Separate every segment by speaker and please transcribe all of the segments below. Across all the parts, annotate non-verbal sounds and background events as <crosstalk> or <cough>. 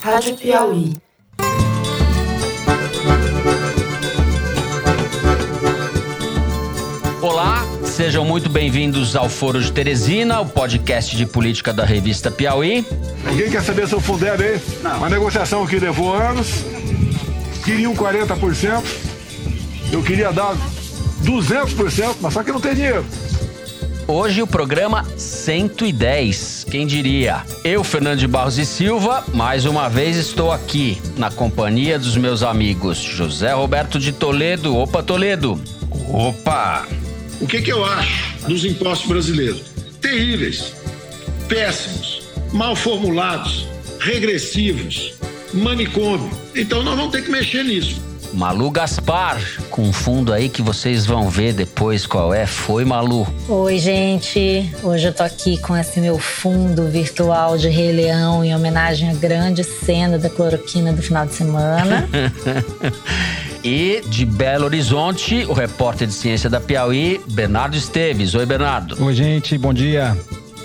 Speaker 1: Rádio Piauí.
Speaker 2: Olá, sejam muito bem-vindos ao Foro de Teresina, o podcast de política da revista Piauí.
Speaker 3: Ninguém quer saber seu Fundeb aí? Uma negociação que levou anos, queriam 40%, eu queria dar 200%, mas só que não tem dinheiro.
Speaker 2: Hoje o programa 110, quem diria? Eu, Fernando de Barros e Silva, mais uma vez estou aqui na companhia dos meus amigos José Roberto de Toledo. Opa, Toledo!
Speaker 4: Opa!
Speaker 5: O que, que eu acho dos impostos brasileiros? Terríveis, péssimos, mal formulados, regressivos, manicômio. Então nós vamos ter que mexer nisso.
Speaker 2: Malu Gaspar, com um fundo aí que vocês vão ver depois qual é. Foi, Malu?
Speaker 6: Oi, gente. Hoje eu tô aqui com esse meu fundo virtual de Rei Leão em homenagem à grande cena da cloroquina do final de semana. <laughs>
Speaker 2: e de Belo Horizonte, o repórter de ciência da Piauí, Bernardo Esteves. Oi, Bernardo.
Speaker 7: Oi, gente. Bom dia.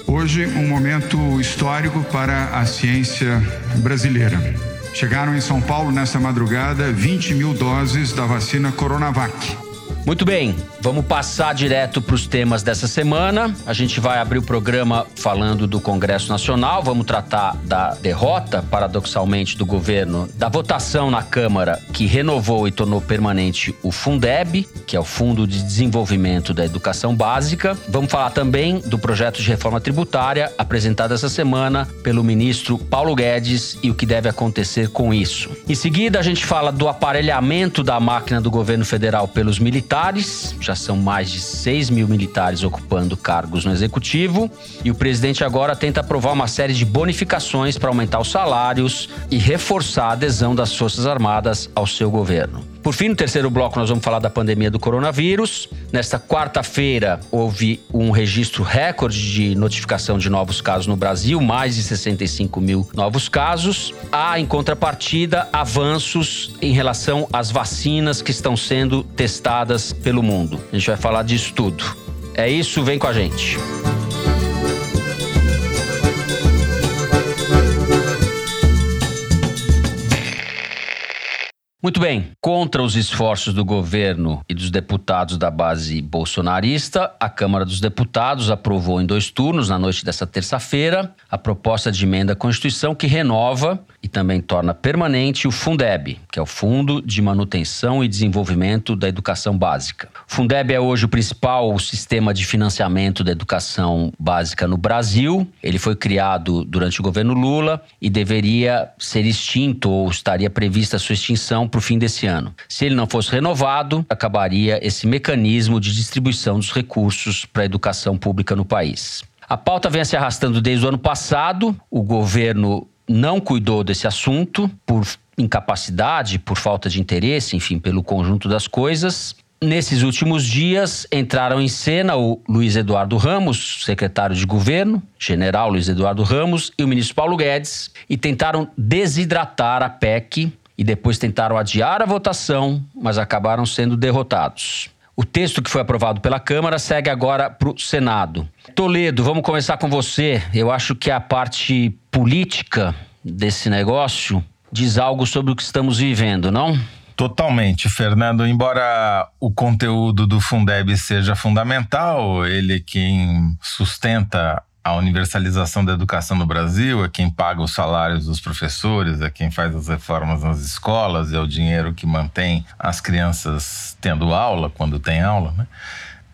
Speaker 8: Hoje, um momento histórico para a ciência brasileira. Chegaram em São Paulo nesta madrugada 20 mil doses da vacina Coronavac.
Speaker 2: Muito bem, vamos passar direto para os temas dessa semana. A gente vai abrir o programa falando do Congresso Nacional, vamos tratar da derrota, paradoxalmente, do governo, da votação na Câmara que renovou e tornou permanente o Fundeb, que é o Fundo de Desenvolvimento da Educação Básica. Vamos falar também do projeto de reforma tributária apresentado essa semana pelo ministro Paulo Guedes e o que deve acontecer com isso. Em seguida, a gente fala do aparelhamento da máquina do governo federal pelos militares militares, já são mais de 6 mil militares ocupando cargos no executivo, e o presidente agora tenta aprovar uma série de bonificações para aumentar os salários e reforçar a adesão das Forças Armadas ao seu governo. Por fim, no terceiro bloco, nós vamos falar da pandemia do coronavírus. Nesta quarta-feira, houve um registro recorde de notificação de novos casos no Brasil, mais de 65 mil novos casos. Há, em contrapartida, avanços em relação às vacinas que estão sendo testadas pelo mundo. A gente vai falar disso tudo. É isso, vem com a gente. Muito bem. Contra os esforços do governo e dos deputados da base bolsonarista, a Câmara dos Deputados aprovou em dois turnos, na noite dessa terça-feira, a proposta de emenda à Constituição que renova e também torna permanente o Fundeb, que é o Fundo de Manutenção e Desenvolvimento da Educação Básica. O Fundeb é hoje o principal sistema de financiamento da educação básica no Brasil. Ele foi criado durante o governo Lula e deveria ser extinto ou estaria prevista a sua extinção para o fim desse ano. Se ele não fosse renovado, acabaria esse mecanismo de distribuição dos recursos para a educação pública no país. A pauta vem se arrastando desde o ano passado. O governo não cuidou desse assunto por incapacidade, por falta de interesse, enfim, pelo conjunto das coisas. Nesses últimos dias entraram em cena o Luiz Eduardo Ramos, secretário de governo, general Luiz Eduardo Ramos, e o ministro Paulo Guedes, e tentaram desidratar a PEC e depois tentaram adiar a votação, mas acabaram sendo derrotados. O texto que foi aprovado pela Câmara segue agora para o Senado. Toledo, vamos começar com você. Eu acho que a parte política desse negócio diz algo sobre o que estamos vivendo, não?
Speaker 4: Totalmente, Fernando. Embora o conteúdo do Fundeb seja fundamental, ele quem sustenta a universalização da educação no Brasil, é quem paga os salários dos professores, é quem faz as reformas nas escolas, é o dinheiro que mantém as crianças tendo aula, quando tem aula. Né?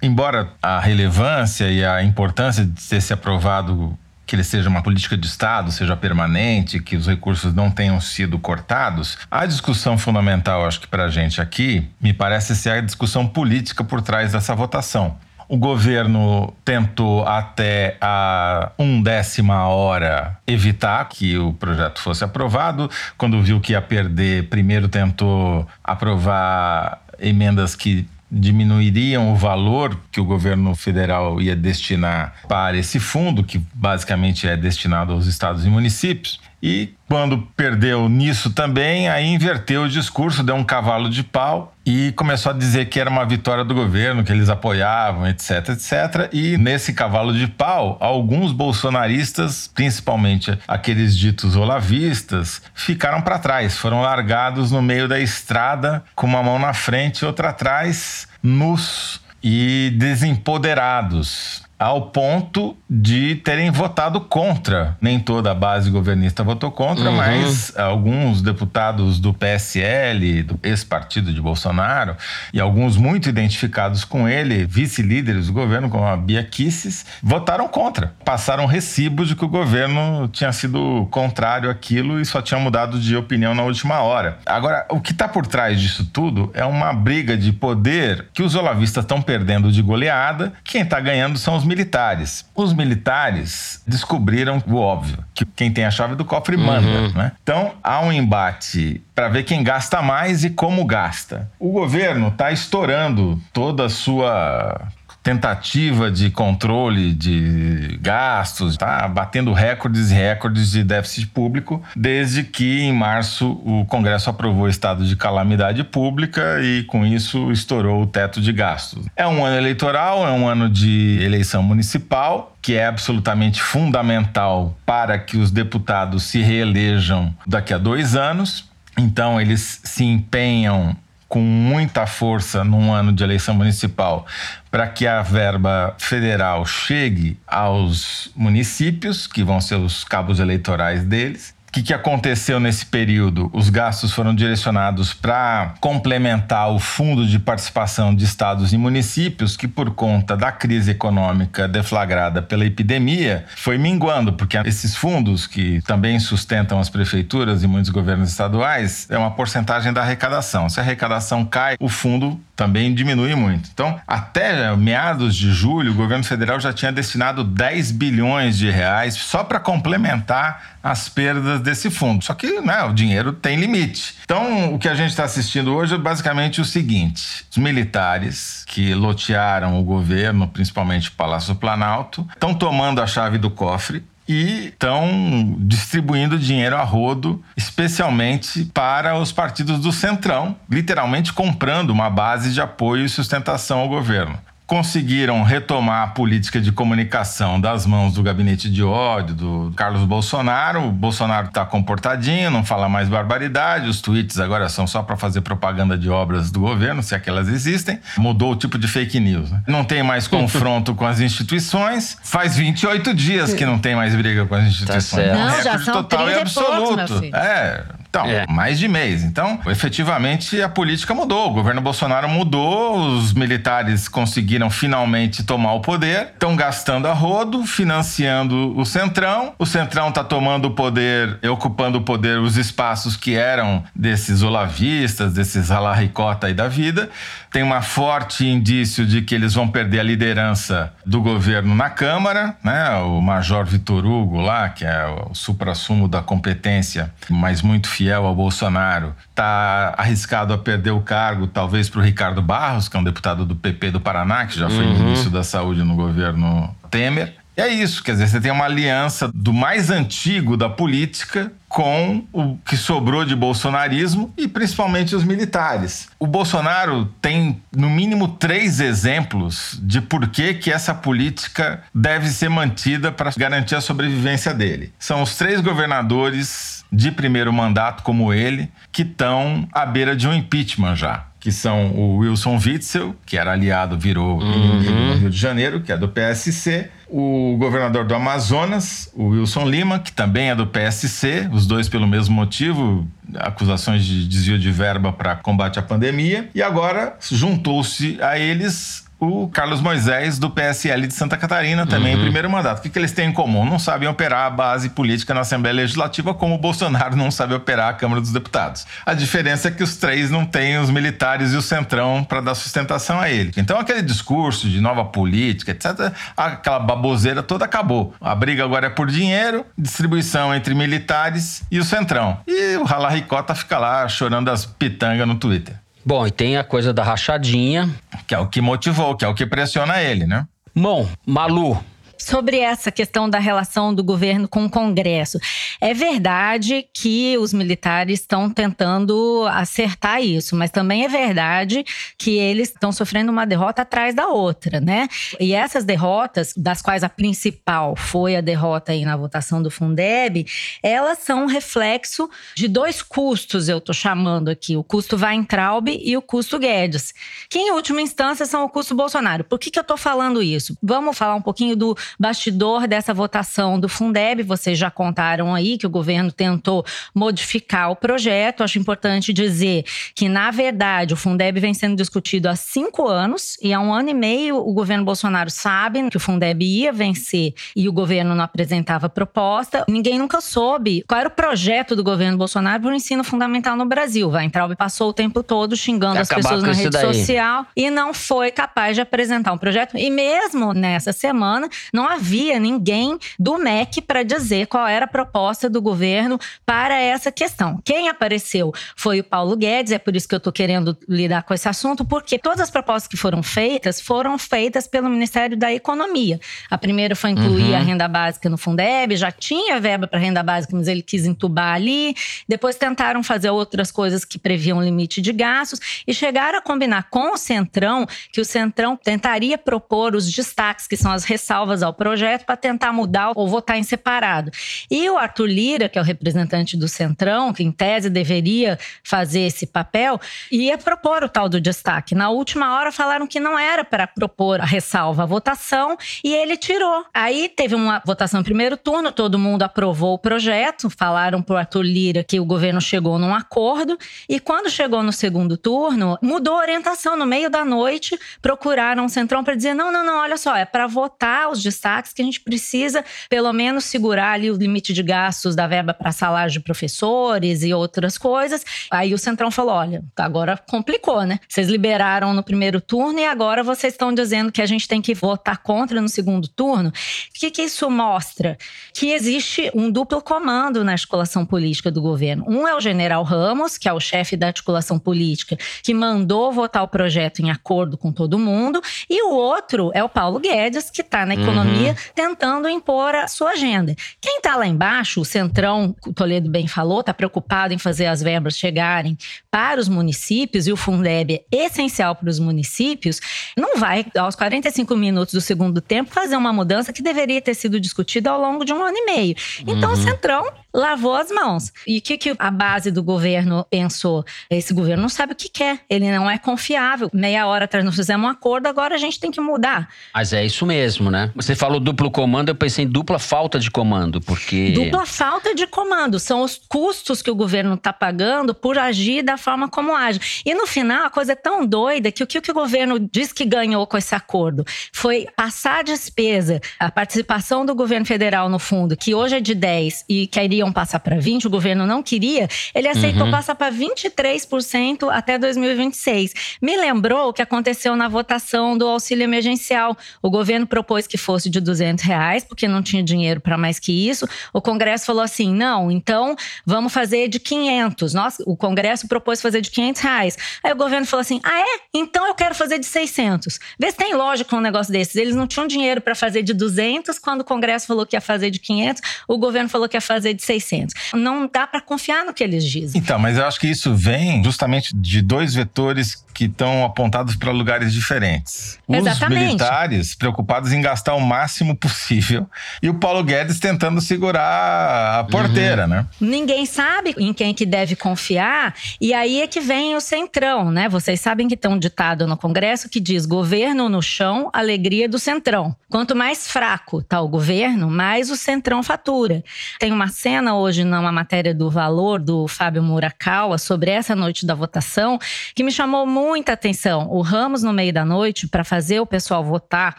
Speaker 4: Embora a relevância e a importância de ter se aprovado que ele seja uma política de Estado, seja permanente, que os recursos não tenham sido cortados, a discussão fundamental, acho que para a gente aqui, me parece ser a discussão política por trás dessa votação. O governo tentou até a undécima hora evitar que o projeto fosse aprovado. Quando viu que ia perder, primeiro tentou aprovar emendas que diminuiriam o valor que o governo federal ia destinar para esse fundo, que basicamente é destinado aos estados e municípios. E quando perdeu nisso também, aí inverteu o discurso, deu um cavalo de pau e começou a dizer que era uma vitória do governo, que eles apoiavam, etc, etc. E nesse cavalo de pau, alguns bolsonaristas, principalmente aqueles ditos olavistas, ficaram para trás, foram largados no meio da estrada com uma mão na frente e outra atrás, nus e desempoderados ao ponto de terem votado contra. Nem toda a base governista votou contra, uhum. mas alguns deputados do PSL, do ex-partido de Bolsonaro, e alguns muito identificados com ele, vice-líderes do governo, como a Bia Kisses, votaram contra. Passaram recibo de que o governo tinha sido contrário àquilo e só tinha mudado de opinião na última hora. Agora, o que está por trás disso tudo é uma briga de poder que os olavistas estão perdendo de goleada, quem está ganhando são os militares. Os militares descobriram o óbvio, que quem tem a chave do cofre manda. Uhum. Né? Então, há um embate para ver quem gasta mais e como gasta. O governo está estourando toda a sua tentativa de controle de gastos, está batendo recordes e recordes de déficit público, desde que em março o Congresso aprovou o estado de calamidade pública e com isso estourou o teto de gastos. É um ano eleitoral, é um ano de eleição municipal, que é absolutamente fundamental para que os deputados se reelejam daqui a dois anos. Então, eles se empenham com muita força num ano de eleição municipal para que a verba federal chegue aos municípios, que vão ser os cabos eleitorais deles, o que, que, aconteceu nesse período? Os gastos foram direcionados para complementar o fundo de participação de estados e municípios, que, por conta da crise econômica deflagrada pela epidemia, foi minguando, porque esses fundos, que também sustentam as prefeituras e muitos governos estaduais, é uma porcentagem da arrecadação. Se a arrecadação cai, o fundo também diminui muito. Então, até meados de julho, o governo federal já tinha destinado 10 bilhões de reais só para complementar as perdas desse fundo. Só que né, o dinheiro tem limite. Então, o que a gente está assistindo hoje é basicamente o seguinte: os militares que lotearam o governo, principalmente o Palácio Planalto, estão tomando a chave do cofre e estão distribuindo dinheiro a rodo, especialmente para os partidos do Centrão, literalmente comprando uma base de apoio e sustentação ao governo conseguiram retomar a política de comunicação das mãos do gabinete de ódio do Carlos Bolsonaro. O Bolsonaro está comportadinho, não fala mais barbaridade. Os tweets agora são só para fazer propaganda de obras do governo, se aquelas existem. Mudou o tipo de fake news. Né? Não tem mais <laughs> confronto com as instituições. Faz 28 dias que não tem mais briga com as tá instituições.
Speaker 6: Tá não, já são total e absoluto.
Speaker 4: É, então, é. mais de mês. Então, efetivamente, a política mudou. O governo Bolsonaro mudou, os militares conseguiram finalmente tomar o poder, estão gastando a rodo, financiando o Centrão. O Centrão está tomando o poder, ocupando o poder, os espaços que eram desses olavistas, desses alarricota aí da vida. Tem uma forte indício de que eles vão perder a liderança do governo na Câmara, né? O Major Vitor Hugo lá, que é o supra-sumo da competência, mas muito fiel ao Bolsonaro, está arriscado a perder o cargo, talvez para o Ricardo Barros, que é um deputado do PP do Paraná, que já foi uhum. ministro da Saúde no governo Temer. E é isso, quer dizer, você tem uma aliança do mais antigo da política com o que sobrou de bolsonarismo e principalmente os militares. O Bolsonaro tem no mínimo três exemplos de por que, que essa política deve ser mantida para garantir a sobrevivência dele. São os três governadores de primeiro mandato, como ele, que estão à beira de um impeachment já que são o Wilson Witzel, que era aliado, virou uhum. no Rio de Janeiro, que é do PSC, o governador do Amazonas, o Wilson Lima, que também é do PSC, os dois pelo mesmo motivo, acusações de desvio de verba para combate à pandemia, e agora juntou-se a eles o Carlos Moisés, do PSL de Santa Catarina, também uhum. em primeiro mandato. O que, que eles têm em comum? Não sabem operar a base política na Assembleia Legislativa, como o Bolsonaro não sabe operar a Câmara dos Deputados. A diferença é que os três não têm os militares e o centrão para dar sustentação a ele. Então, aquele discurso de nova política, etc., aquela baboseira toda acabou. A briga agora é por dinheiro, distribuição entre militares e o centrão. E o Ricota fica lá chorando as pitangas no Twitter.
Speaker 2: Bom, e tem a coisa da rachadinha.
Speaker 4: Que é o que motivou, que é o que pressiona ele, né?
Speaker 2: Bom, Malu,
Speaker 6: sobre essa questão da relação do governo com o Congresso. É verdade que os militares estão tentando acertar isso, mas também é verdade que eles estão sofrendo uma derrota atrás da outra, né? E essas derrotas, das quais a principal foi a derrota aí na votação do Fundeb, elas são um reflexo de dois custos, eu estou chamando aqui, o custo Weintraub e o custo Guedes, que em última instância são o custo Bolsonaro. Por que, que eu estou falando isso? Vamos falar um pouquinho do bastidor dessa votação do Fundeb. Vocês já contaram aí que o governo tentou modificar o projeto. Acho importante dizer que, na verdade, o Fundeb vem sendo discutido há cinco anos e há um ano e meio o governo Bolsonaro sabe que o Fundeb ia vencer e o governo não apresentava proposta. Ninguém nunca soube qual era o projeto do governo Bolsonaro para o ensino fundamental no Brasil. Weintraub passou o tempo todo xingando as pessoas na rede daí. social e não foi capaz de apresentar um projeto. E mesmo nessa semana, não havia ninguém do MEC para dizer qual era a proposta do governo para essa questão. Quem apareceu foi o Paulo Guedes, é por isso que eu estou querendo lidar com esse assunto, porque todas as propostas que foram feitas foram feitas pelo Ministério da Economia. A primeira foi incluir uhum. a renda básica no Fundeb, já tinha verba para renda básica, mas ele quis entubar ali. Depois tentaram fazer outras coisas que previam limite de gastos e chegaram a combinar com o Centrão que o Centrão tentaria propor os destaques, que são as ressalvas ao projeto, para tentar mudar ou votar em separado. E o Arthur Lira, que é o representante do Centrão, que em tese deveria fazer esse papel, ia propor o tal do destaque. Na última hora falaram que não era para propor a ressalva à votação e ele tirou. Aí teve uma votação em primeiro turno, todo mundo aprovou o projeto, falaram para o Arthur Lira que o governo chegou num acordo e quando chegou no segundo turno, mudou a orientação no meio da noite, procuraram o Centrão para dizer: não, não, não, olha só, é para votar os destaques que a gente precisa, pelo menos, segurar ali o limite de gastos da verba para salário de professores e outras coisas. Aí o Centrão falou: olha, agora complicou, né? Vocês liberaram no primeiro turno e agora vocês estão dizendo que a gente tem que votar contra no segundo turno. O que, que isso mostra? Que existe um duplo comando na articulação política do governo. Um é o general Ramos, que é o chefe da articulação política, que mandou votar o projeto em acordo com todo mundo, e o outro é o Paulo Guedes, que está na economia uhum. Tentando impor a sua agenda. Quem está lá embaixo, o Centrão, o Toledo bem falou, está preocupado em fazer as verbas chegarem para os municípios, e o Fundeb é essencial para os municípios, não vai, aos 45 minutos do segundo tempo, fazer uma mudança que deveria ter sido discutida ao longo de um ano e meio. Então, uhum. o Centrão lavou as mãos. E o que, que a base do governo pensou? Esse governo não sabe o que quer, ele não é confiável. Meia hora atrás nós fizemos um acordo, agora a gente tem que mudar.
Speaker 2: Mas é isso mesmo, né? Você falou duplo comando, eu pensei em dupla falta de comando, porque.
Speaker 6: Dupla falta de comando. São os custos que o governo está pagando por agir da forma como age. E no final, a coisa é tão doida que o que o governo diz que ganhou com esse acordo foi passar a despesa, a participação do governo federal no fundo, que hoje é de 10 e queria queriam passar para 20, o governo não queria, ele aceitou uhum. passar para 23% até 2026. Me lembrou o que aconteceu na votação do auxílio emergencial. O governo propôs que fosse de 200 reais, porque não tinha dinheiro para mais que isso. O Congresso falou assim: não, então vamos fazer de 500. Nós, o Congresso propôs fazer de 500 reais. Aí o governo falou assim: ah, é? Então eu quero fazer de 600. Vê se tem lógica um negócio desses. Eles não tinham dinheiro para fazer de 200, quando o Congresso falou que ia fazer de 500, o governo falou que ia fazer de 600. Não dá para confiar no que eles dizem.
Speaker 4: Então, mas eu acho que isso vem justamente de dois vetores que estão apontados para lugares diferentes. Os militares preocupados em gastar o máximo possível e o Paulo Guedes tentando segurar a porteira, uhum. né?
Speaker 6: Ninguém sabe em quem que deve confiar e aí é que vem o centrão, né? Vocês sabem que tem um ditado no Congresso que diz governo no chão, alegria do centrão. Quanto mais fraco está o governo, mais o centrão fatura. Tem uma cena hoje numa matéria do Valor do Fábio Murakawa sobre essa noite da votação que me chamou muita atenção. O Ramos, no meio da noite, para fazer o pessoal votar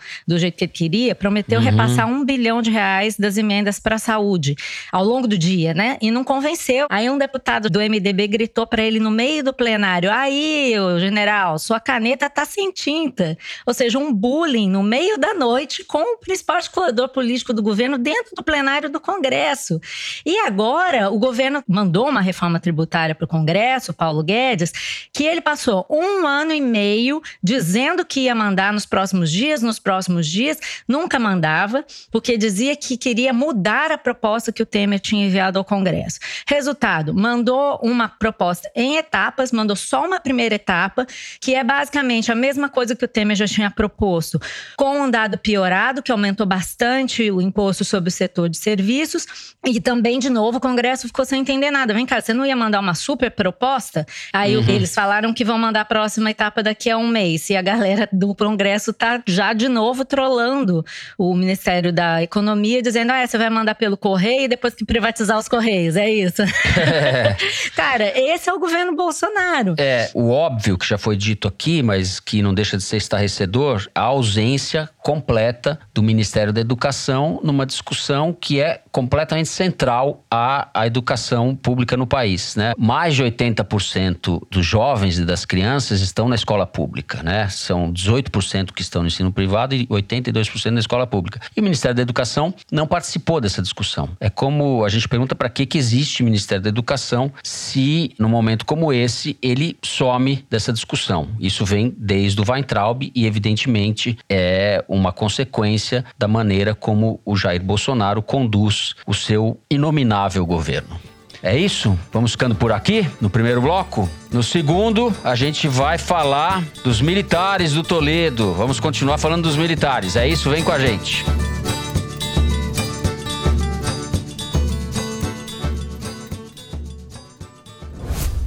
Speaker 6: do jeito que ele queria, prometeu uhum. repassar um bilhão de reais das emendas para a saúde ao longo do dia, né? E não convenceu. Aí um deputado do MDB gritou para ele no meio do plenário: Aí, general, sua caneta tá sem tinta. Ou seja, um bullying no meio da noite com o principal articulador político do governo dentro do plenário do Congresso. E E agora o governo mandou uma reforma tributária para o Congresso, Paulo Guedes, que ele passou um ano e meio dizendo que ia mandar nos próximos dias, nos próximos dias, nunca mandava, porque dizia que queria mudar a proposta que o Temer tinha enviado ao Congresso. Resultado, mandou uma proposta em etapas, mandou só uma primeira etapa, que é basicamente a mesma coisa que o Temer já tinha proposto, com um dado piorado, que aumentou bastante o imposto sobre o setor de serviços, e também, de novo, o Congresso ficou sem entender nada. Vem cá, você não ia mandar uma super proposta? Aí uhum. eles falaram que vão mandar a próxima etapa daqui a um mês. E a galera do Congresso tá já de novo trolando o Ministério da Economia, dizendo: ah, você vai mandar pelo correio depois que privatizar os correios. É isso. É. <laughs> Cara, esse é o governo Bolsonaro.
Speaker 2: É, o óbvio que já foi dito aqui, mas que não deixa de ser estarrecedor, a ausência completa do Ministério da Educação numa discussão que é completamente central à, à educação pública no país. Né? Mais de 80% dos jovens e das crianças estão na escola pública. Né? São 18% que estão no ensino privado e 82% na escola pública. E o Ministério da Educação não participou dessa discussão. É como a gente pergunta para que, que existe o Ministério da Educação se, num momento como esse, ele some dessa discussão. Isso vem desde o Weintraub e, evidentemente, é uma consequência da maneira como o Jair Bolsonaro conduz o seu inominável governo. É isso? Vamos ficando por aqui no primeiro bloco? No segundo, a gente vai falar dos militares do Toledo. Vamos continuar falando dos militares. É isso? Vem com a gente.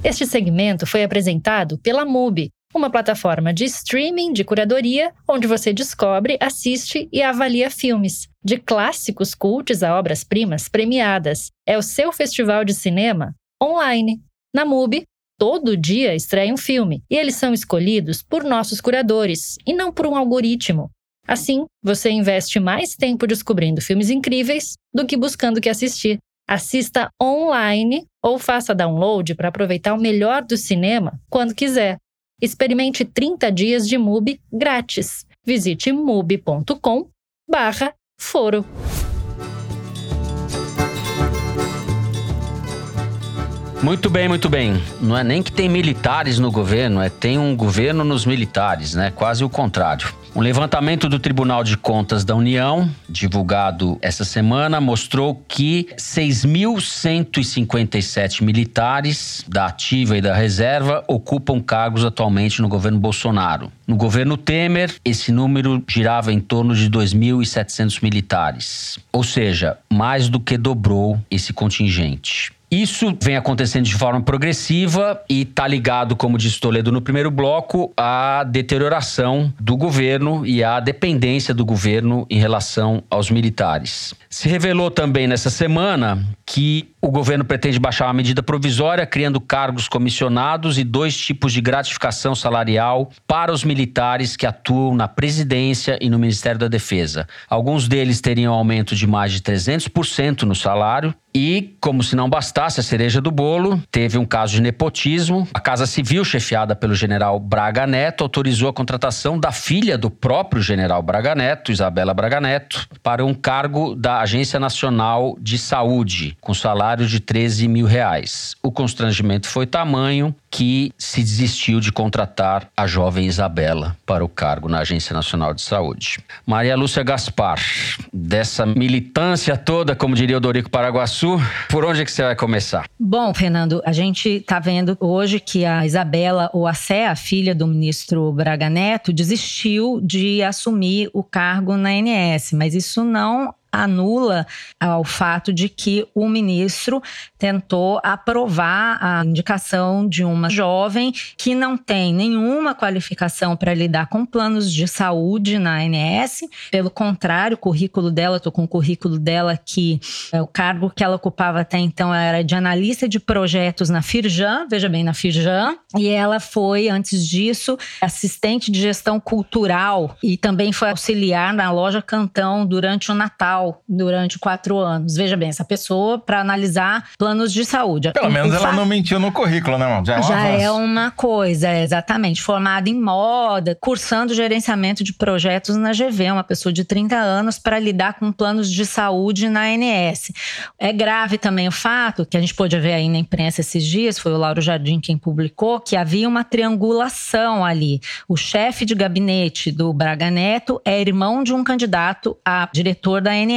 Speaker 1: Este segmento foi apresentado pela MUBI, uma plataforma de streaming de curadoria onde você descobre, assiste e avalia filmes, de clássicos cultos a obras-primas premiadas. É o seu festival de cinema online. Na MUBI, todo dia estreia um filme e eles são escolhidos por nossos curadores e não por um algoritmo. Assim, você investe mais tempo descobrindo filmes incríveis do que buscando o que assistir. Assista online ou faça download para aproveitar o melhor do cinema quando quiser. Experimente 30 dias de MUBI grátis. Visite mubi.com barra foro.
Speaker 2: Muito bem, muito bem. Não é nem que tem militares no governo, é tem um governo nos militares, né? Quase o contrário. Um levantamento do Tribunal de Contas da União, divulgado essa semana, mostrou que 6.157 militares da ativa e da reserva ocupam cargos atualmente no governo Bolsonaro. No governo Temer, esse número girava em torno de 2.700 militares, ou seja, mais do que dobrou esse contingente. Isso vem acontecendo de forma progressiva e está ligado, como disse Toledo no primeiro bloco, à deterioração do governo e à dependência do governo em relação aos militares. Se revelou também nessa semana que o governo pretende baixar uma medida provisória, criando cargos comissionados e dois tipos de gratificação salarial para os militares que atuam na presidência e no Ministério da Defesa. Alguns deles teriam aumento de mais de 300% no salário e, como se não bastasse a cereja do bolo, teve um caso de nepotismo. A Casa Civil, chefiada pelo general Braga Neto, autorizou a contratação da filha do próprio general Braga Neto, Isabela Braga Neto, para um cargo da Agência Nacional de Saúde, com salário de 13 mil reais. O constrangimento foi tamanho que se desistiu de contratar a jovem Isabela para o cargo na Agência Nacional de Saúde. Maria Lúcia Gaspar, dessa militância toda, como diria o Dorico Paraguaçu, por onde é que você vai começar?
Speaker 6: Bom, Fernando, a gente está vendo hoje que a Isabela Sé, a filha do ministro Braga Neto, desistiu de assumir o cargo na ANS, mas isso não anula o fato de que o ministro tentou aprovar a indicação de uma jovem que não tem nenhuma qualificação para lidar com planos de saúde na ANS. Pelo contrário, o currículo dela, estou com o currículo dela que é, o cargo que ela ocupava até então era de analista de projetos na Firjan, veja bem, na Firjan, e ela foi, antes disso, assistente de gestão cultural e também foi auxiliar na loja Cantão durante o Natal durante quatro anos. Veja bem, essa pessoa para analisar planos de saúde.
Speaker 4: Pelo
Speaker 6: O-
Speaker 4: menos
Speaker 6: o
Speaker 4: ela não mentiu no currículo, né, irmão? Já é um
Speaker 6: já é uma coisa, é, exatamente. Formada em moda, cursando gerenciamento de projetos na GV, uma pessoa de 30 anos para lidar com planos de saúde na ANS. É grave também o fato, que a gente pôde ver aí na imprensa esses dias, foi o Lauro Jardim quem publicou, que havia uma triangulação ali. O chefe de gabinete do Braga Neto é irmão de um candidato a diretor da ANS.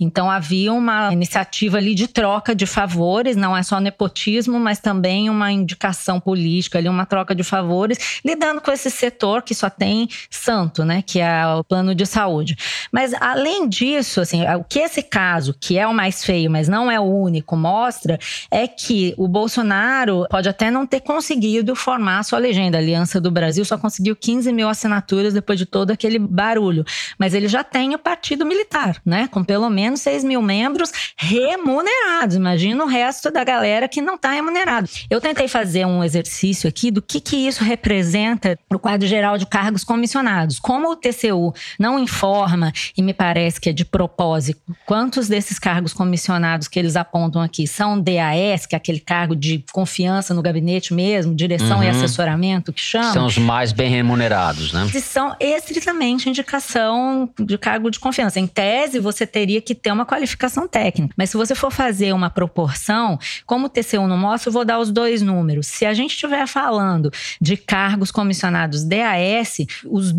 Speaker 6: Então havia uma iniciativa ali de troca de favores, não é só nepotismo, mas também uma indicação política ali, uma troca de favores, lidando com esse setor que só tem santo, né, que é o plano de saúde. Mas além disso, assim, o que esse caso, que é o mais feio, mas não é o único, mostra é que o Bolsonaro pode até não ter conseguido formar a sua legenda. A Aliança do Brasil só conseguiu 15 mil assinaturas depois de todo aquele barulho. Mas ele já tem o partido militar, né? Com pelo menos 6 mil membros remunerados. Imagina o resto da galera que não está remunerado. Eu tentei fazer um exercício aqui do que, que isso representa no quadro geral de cargos comissionados. Como o TCU não informa, e me parece que é de propósito, quantos desses cargos comissionados que eles apontam aqui são DAS, que é aquele cargo de confiança no gabinete mesmo, direção e
Speaker 2: Uhum.
Speaker 6: assessoramento que chama
Speaker 2: São os mais bem remunerados, né?
Speaker 6: que são estritamente indicação de cargo de confiança. Em tese, você teria que ter uma qualificação técnica. Mas se você for fazer uma proporção, como o TCU não mostra, eu vou dar os dois números. Se a gente estiver falando de cargos comissionados DAS, os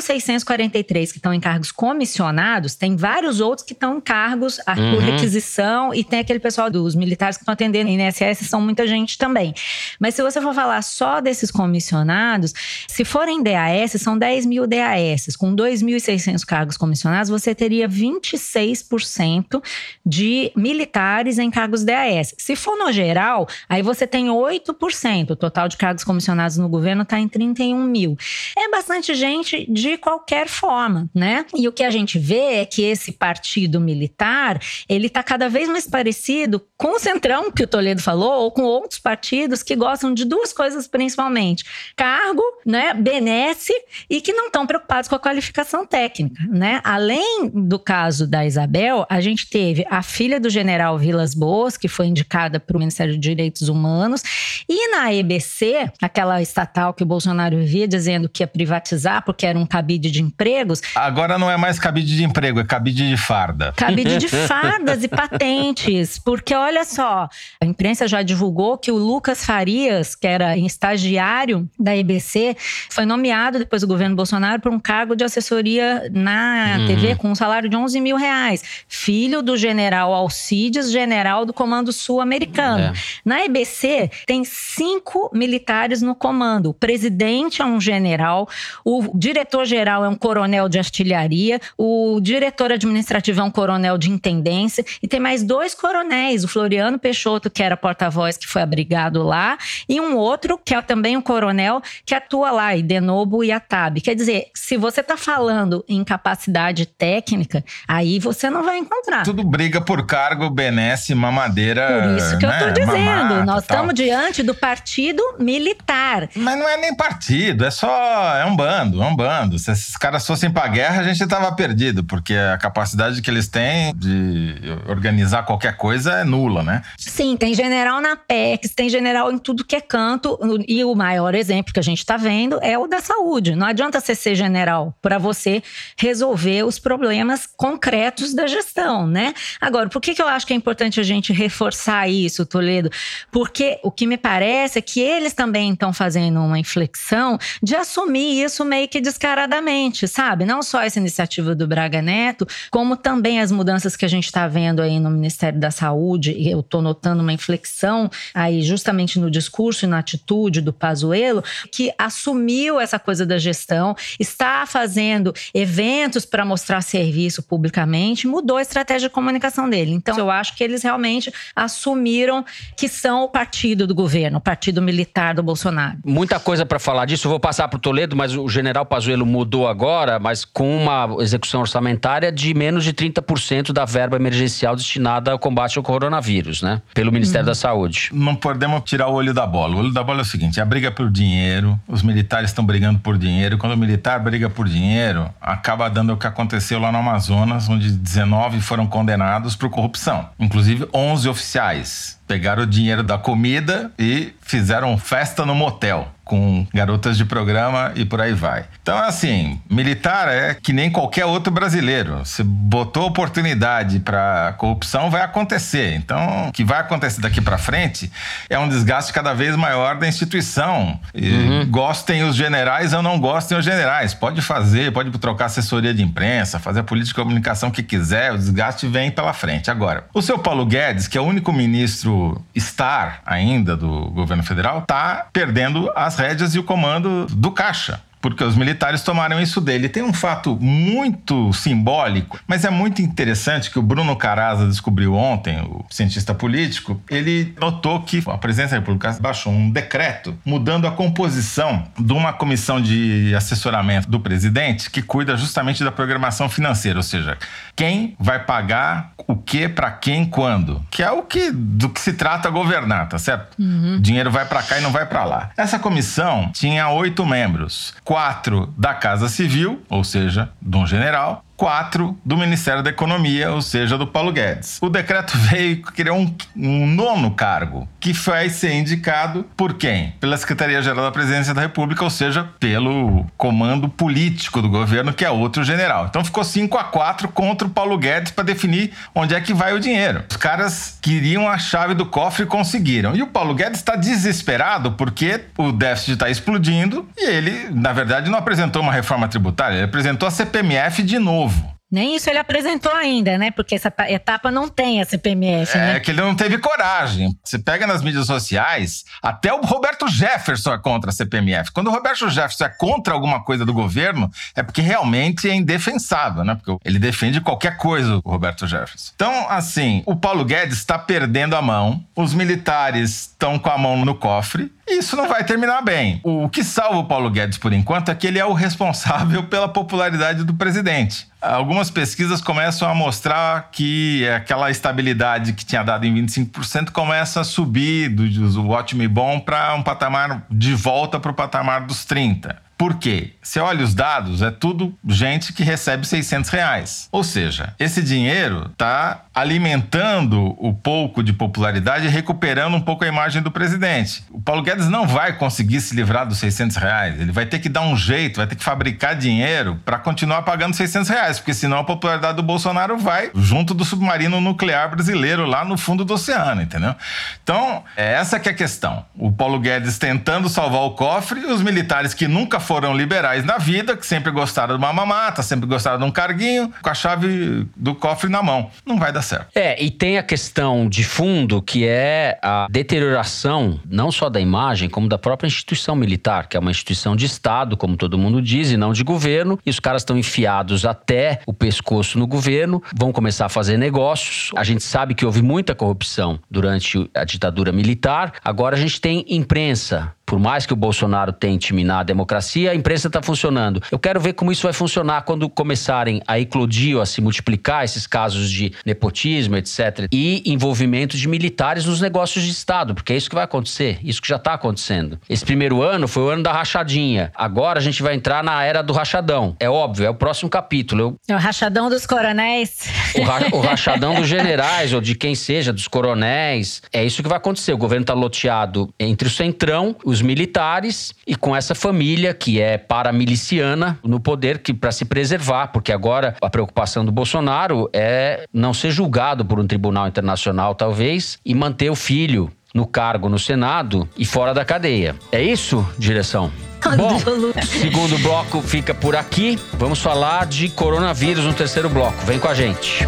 Speaker 6: 2.643 que estão em cargos comissionados, tem vários outros que estão em cargos a- por
Speaker 2: Uhum.
Speaker 6: requisição e tem aquele pessoal dos militares que estão atendendo em INSS, são muita gente também. Mas se você for falar só desses comissionados, se forem DAS, são 10 mil DAS. Com 2.600 cargos comissionados, você teria 26% de militares em cargos DAS. Se for no geral, aí você tem 8%. O total de cargos comissionados no governo está em 31 mil. É bastante gente de qualquer forma, né? E o que a gente vê é que esse partido militar, ele está cada vez mais parecido com o Centrão, que o Toledo falou, ou com outros partidos que gostam de duas coisas principalmente: cargo, né, benesse e que não estão preocupados com a qualificação técnica, né? Além do caso da Isabel, a gente teve a filha do general Vilas Boas, que foi indicada para o Ministério de Direitos Humanos, e na EBC, aquela estatal que o Bolsonaro vivia dizendo que ia privatizar porque era um cabide de empregos,
Speaker 4: Agora não é mais cabide de emprego, é cabide de farda.
Speaker 6: cabide de fardas e patentes. Porque olha só, a imprensa já divulgou que o Lucas Farias, que era estagiário da EBC, foi nomeado depois do governo Bolsonaro para um cargo de assessoria na
Speaker 2: Uhum.
Speaker 6: TV com um salário de 11 mil reais. Filho do general Alcides, general do Comando Sul-Americano.
Speaker 2: É.
Speaker 6: Na EBC, tem cinco militares no comando. O presidente é um general, o diretor-geral é um coronel de artilharia, o diretor administrativo é um coronel de intendência, e tem mais dois coronéis: o Floriano Peixoto, que era porta-voz, que foi abrigado lá, e um outro, que é também um coronel, que atua lá, Idenobo e Atabe. Quer dizer, se você está falando em capacidade técnica, aí você não vai encontrar.
Speaker 4: Tudo briga por cargo, benesse, mamadeira.
Speaker 6: Por isso que eu
Speaker 4: né?
Speaker 6: tô dizendo.
Speaker 4: mamata,
Speaker 6: Nós estamos diante do partido militar.
Speaker 4: Mas não é nem partido, é só. É um bando, é um bando. Se esses caras fossem pra guerra, a gente tava perdido, porque a capacidade que eles têm de organizar qualquer coisa é nula, né?
Speaker 6: Sim, tem general na PEX, tem general em tudo que é canto. E o maior exemplo que a gente está vendo é o da saúde. Não adianta você ser general para você resolver os problemas concretos da gestão, né? Agora, por que, que eu acho que é importante a gente reforçar isso, Toledo? Porque o que me parece é que eles também estão fazendo uma inflexão de assumir isso meio que descaradamente, sabe? Não só essa iniciativa do Braga Neto, como também as mudanças que a gente está vendo aí no Ministério da Saúde. Eu estou notando uma inflexão aí justamente no discurso e na atitude do Pazuello, que assumiu essa coisa da gestão, está fazendo eventos para mostrar serviço publicamente, mudou a estratégia de comunicação dele. Então, eu acho que eles realmente assumiram que são o partido do governo, o partido militar do Bolsonaro.
Speaker 2: Muita coisa para falar disso. Eu vou passar para o Toledo, mas o general Pazuello mudou agora, mas com uma execução orçamentária de menos de 30% da verba emergencial destinada ao combate ao coronavírus. Coronavírus, né? Pelo Ministério
Speaker 6: Uhum.
Speaker 2: da Saúde.
Speaker 4: Não podemos tirar o olho da bola. O olho da bola é o seguinte: a briga por dinheiro, os militares estão brigando por dinheiro. Quando o militar briga por dinheiro, acaba dando o que aconteceu lá no Amazonas, onde 19 foram condenados por corrupção, inclusive 11 oficiais. Pegaram o dinheiro da comida e fizeram festa no motel com garotas de programa e por aí vai. Então, assim, militar é que nem qualquer outro brasileiro. Se botou oportunidade para corrupção, vai acontecer. Então, o que vai acontecer daqui para frente é um desgaste cada vez maior da instituição. E Gostem os generais ou não gostem os generais. Pode fazer, pode trocar assessoria de imprensa, fazer a política de comunicação que quiser, o desgaste vem pela frente. Agora, o seu Paulo Guedes, que é o único ministro estar ainda do governo federal, está perdendo as rédeas e o comando do caixa. Porque os militares tomaram isso dele. Tem um fato muito simbólico, mas é muito interessante que o Bruno Caraza descobriu ontem, o cientista político. Ele notou que a presidência da República baixou um decreto mudando a composição de uma comissão de assessoramento do presidente que cuida justamente da programação financeira, ou seja, quem vai pagar o que para quem quando, que é o que do que se trata governar, tá certo? O dinheiro vai para cá e não vai para lá. Essa comissão tinha oito membros, quatro da Casa Civil, ou seja, de um general, quatro do Ministério da Economia, ou seja, do Paulo Guedes. O decreto <laughs> veio criou um, um nono cargo, que vai ser indicado por quem? Pela Secretaria-Geral da Presidência da República, ou seja, pelo comando político do governo, que é outro general. Então ficou 5 a 4 contra o Paulo Guedes para definir onde é que vai o dinheiro. Os caras queriam a chave do cofre e conseguiram. E o Paulo Guedes está desesperado porque o déficit está explodindo e ele, na verdade, não apresentou uma reforma tributária, ele apresentou a CPMF de novo.
Speaker 6: Nem isso ele apresentou ainda, né? Porque essa pa- etapa não tem a CPMF,
Speaker 4: É
Speaker 6: né?
Speaker 4: que ele não teve coragem. Você pega nas mídias sociais, até o Roberto Jefferson é contra a CPMF. Quando o Roberto Jefferson é contra alguma coisa do governo, é porque realmente é indefensável, né? Porque ele defende qualquer coisa, o Roberto Jefferson. Então, assim, o Paulo Guedes está perdendo a mão, os militares estão com a mão no cofre. Isso não vai terminar bem. O que salva o Paulo Guedes por enquanto é que ele é o responsável <laughs> pela popularidade do presidente. Algumas pesquisas começam a mostrar que aquela estabilidade que tinha dado em 25% começa a subir do, do ótimo e bom para um patamar de volta para o patamar dos 30%. Por quê? Você olha os dados, é tudo gente que recebe 600 reais. Ou seja, esse dinheiro está alimentando o pouco de popularidade e recuperando um pouco a imagem do presidente. O Paulo Guedes não vai conseguir se livrar dos 600 reais. Ele vai ter que dar um jeito, vai ter que fabricar dinheiro para continuar pagando 600 reais, porque senão a popularidade do Bolsonaro vai junto do submarino nuclear brasileiro lá no fundo do oceano, entendeu? Então, é essa que é a questão. O Paulo Guedes tentando salvar o cofre e os militares que nunca foram liberais na vida, que sempre gostaram de uma mamata, sempre gostaram de um carguinho, com a chave do cofre na mão. Não vai dar certo.
Speaker 2: É, e tem a questão de fundo que é a deterioração não só da imagem, como da própria instituição militar, que é uma instituição de Estado, como todo mundo diz, e não de governo. E os caras estão enfiados até o pescoço no governo, vão começar a fazer negócios. A gente sabe que houve muita corrupção durante a ditadura militar. Agora a gente tem imprensa por mais que o Bolsonaro tente minar a democracia, a imprensa está funcionando. Eu quero ver como isso vai funcionar quando começarem a eclodir ou a se multiplicar esses casos de nepotismo, etc. E envolvimento de militares nos negócios de Estado, porque é isso que vai acontecer, isso que já está acontecendo. Esse primeiro ano foi o ano da rachadinha. Agora a gente vai entrar na era do rachadão. É óbvio, é o próximo capítulo. Eu
Speaker 6: É o rachadão dos coronéis.
Speaker 2: o, ra- o <laughs> rachadão dos generais ou de quem seja, dos coronéis. É isso que vai acontecer. O governo está loteado entre o centrão, os militares e com essa família que é paramiliciana no poder que para se preservar, porque agora a preocupação do Bolsonaro é não ser julgado por um tribunal internacional talvez e manter o filho no cargo no Senado e fora da cadeia. É isso, direção? Bom, segundo bloco fica por aqui. Vamos falar de coronavírus no terceiro bloco. Vem com a gente.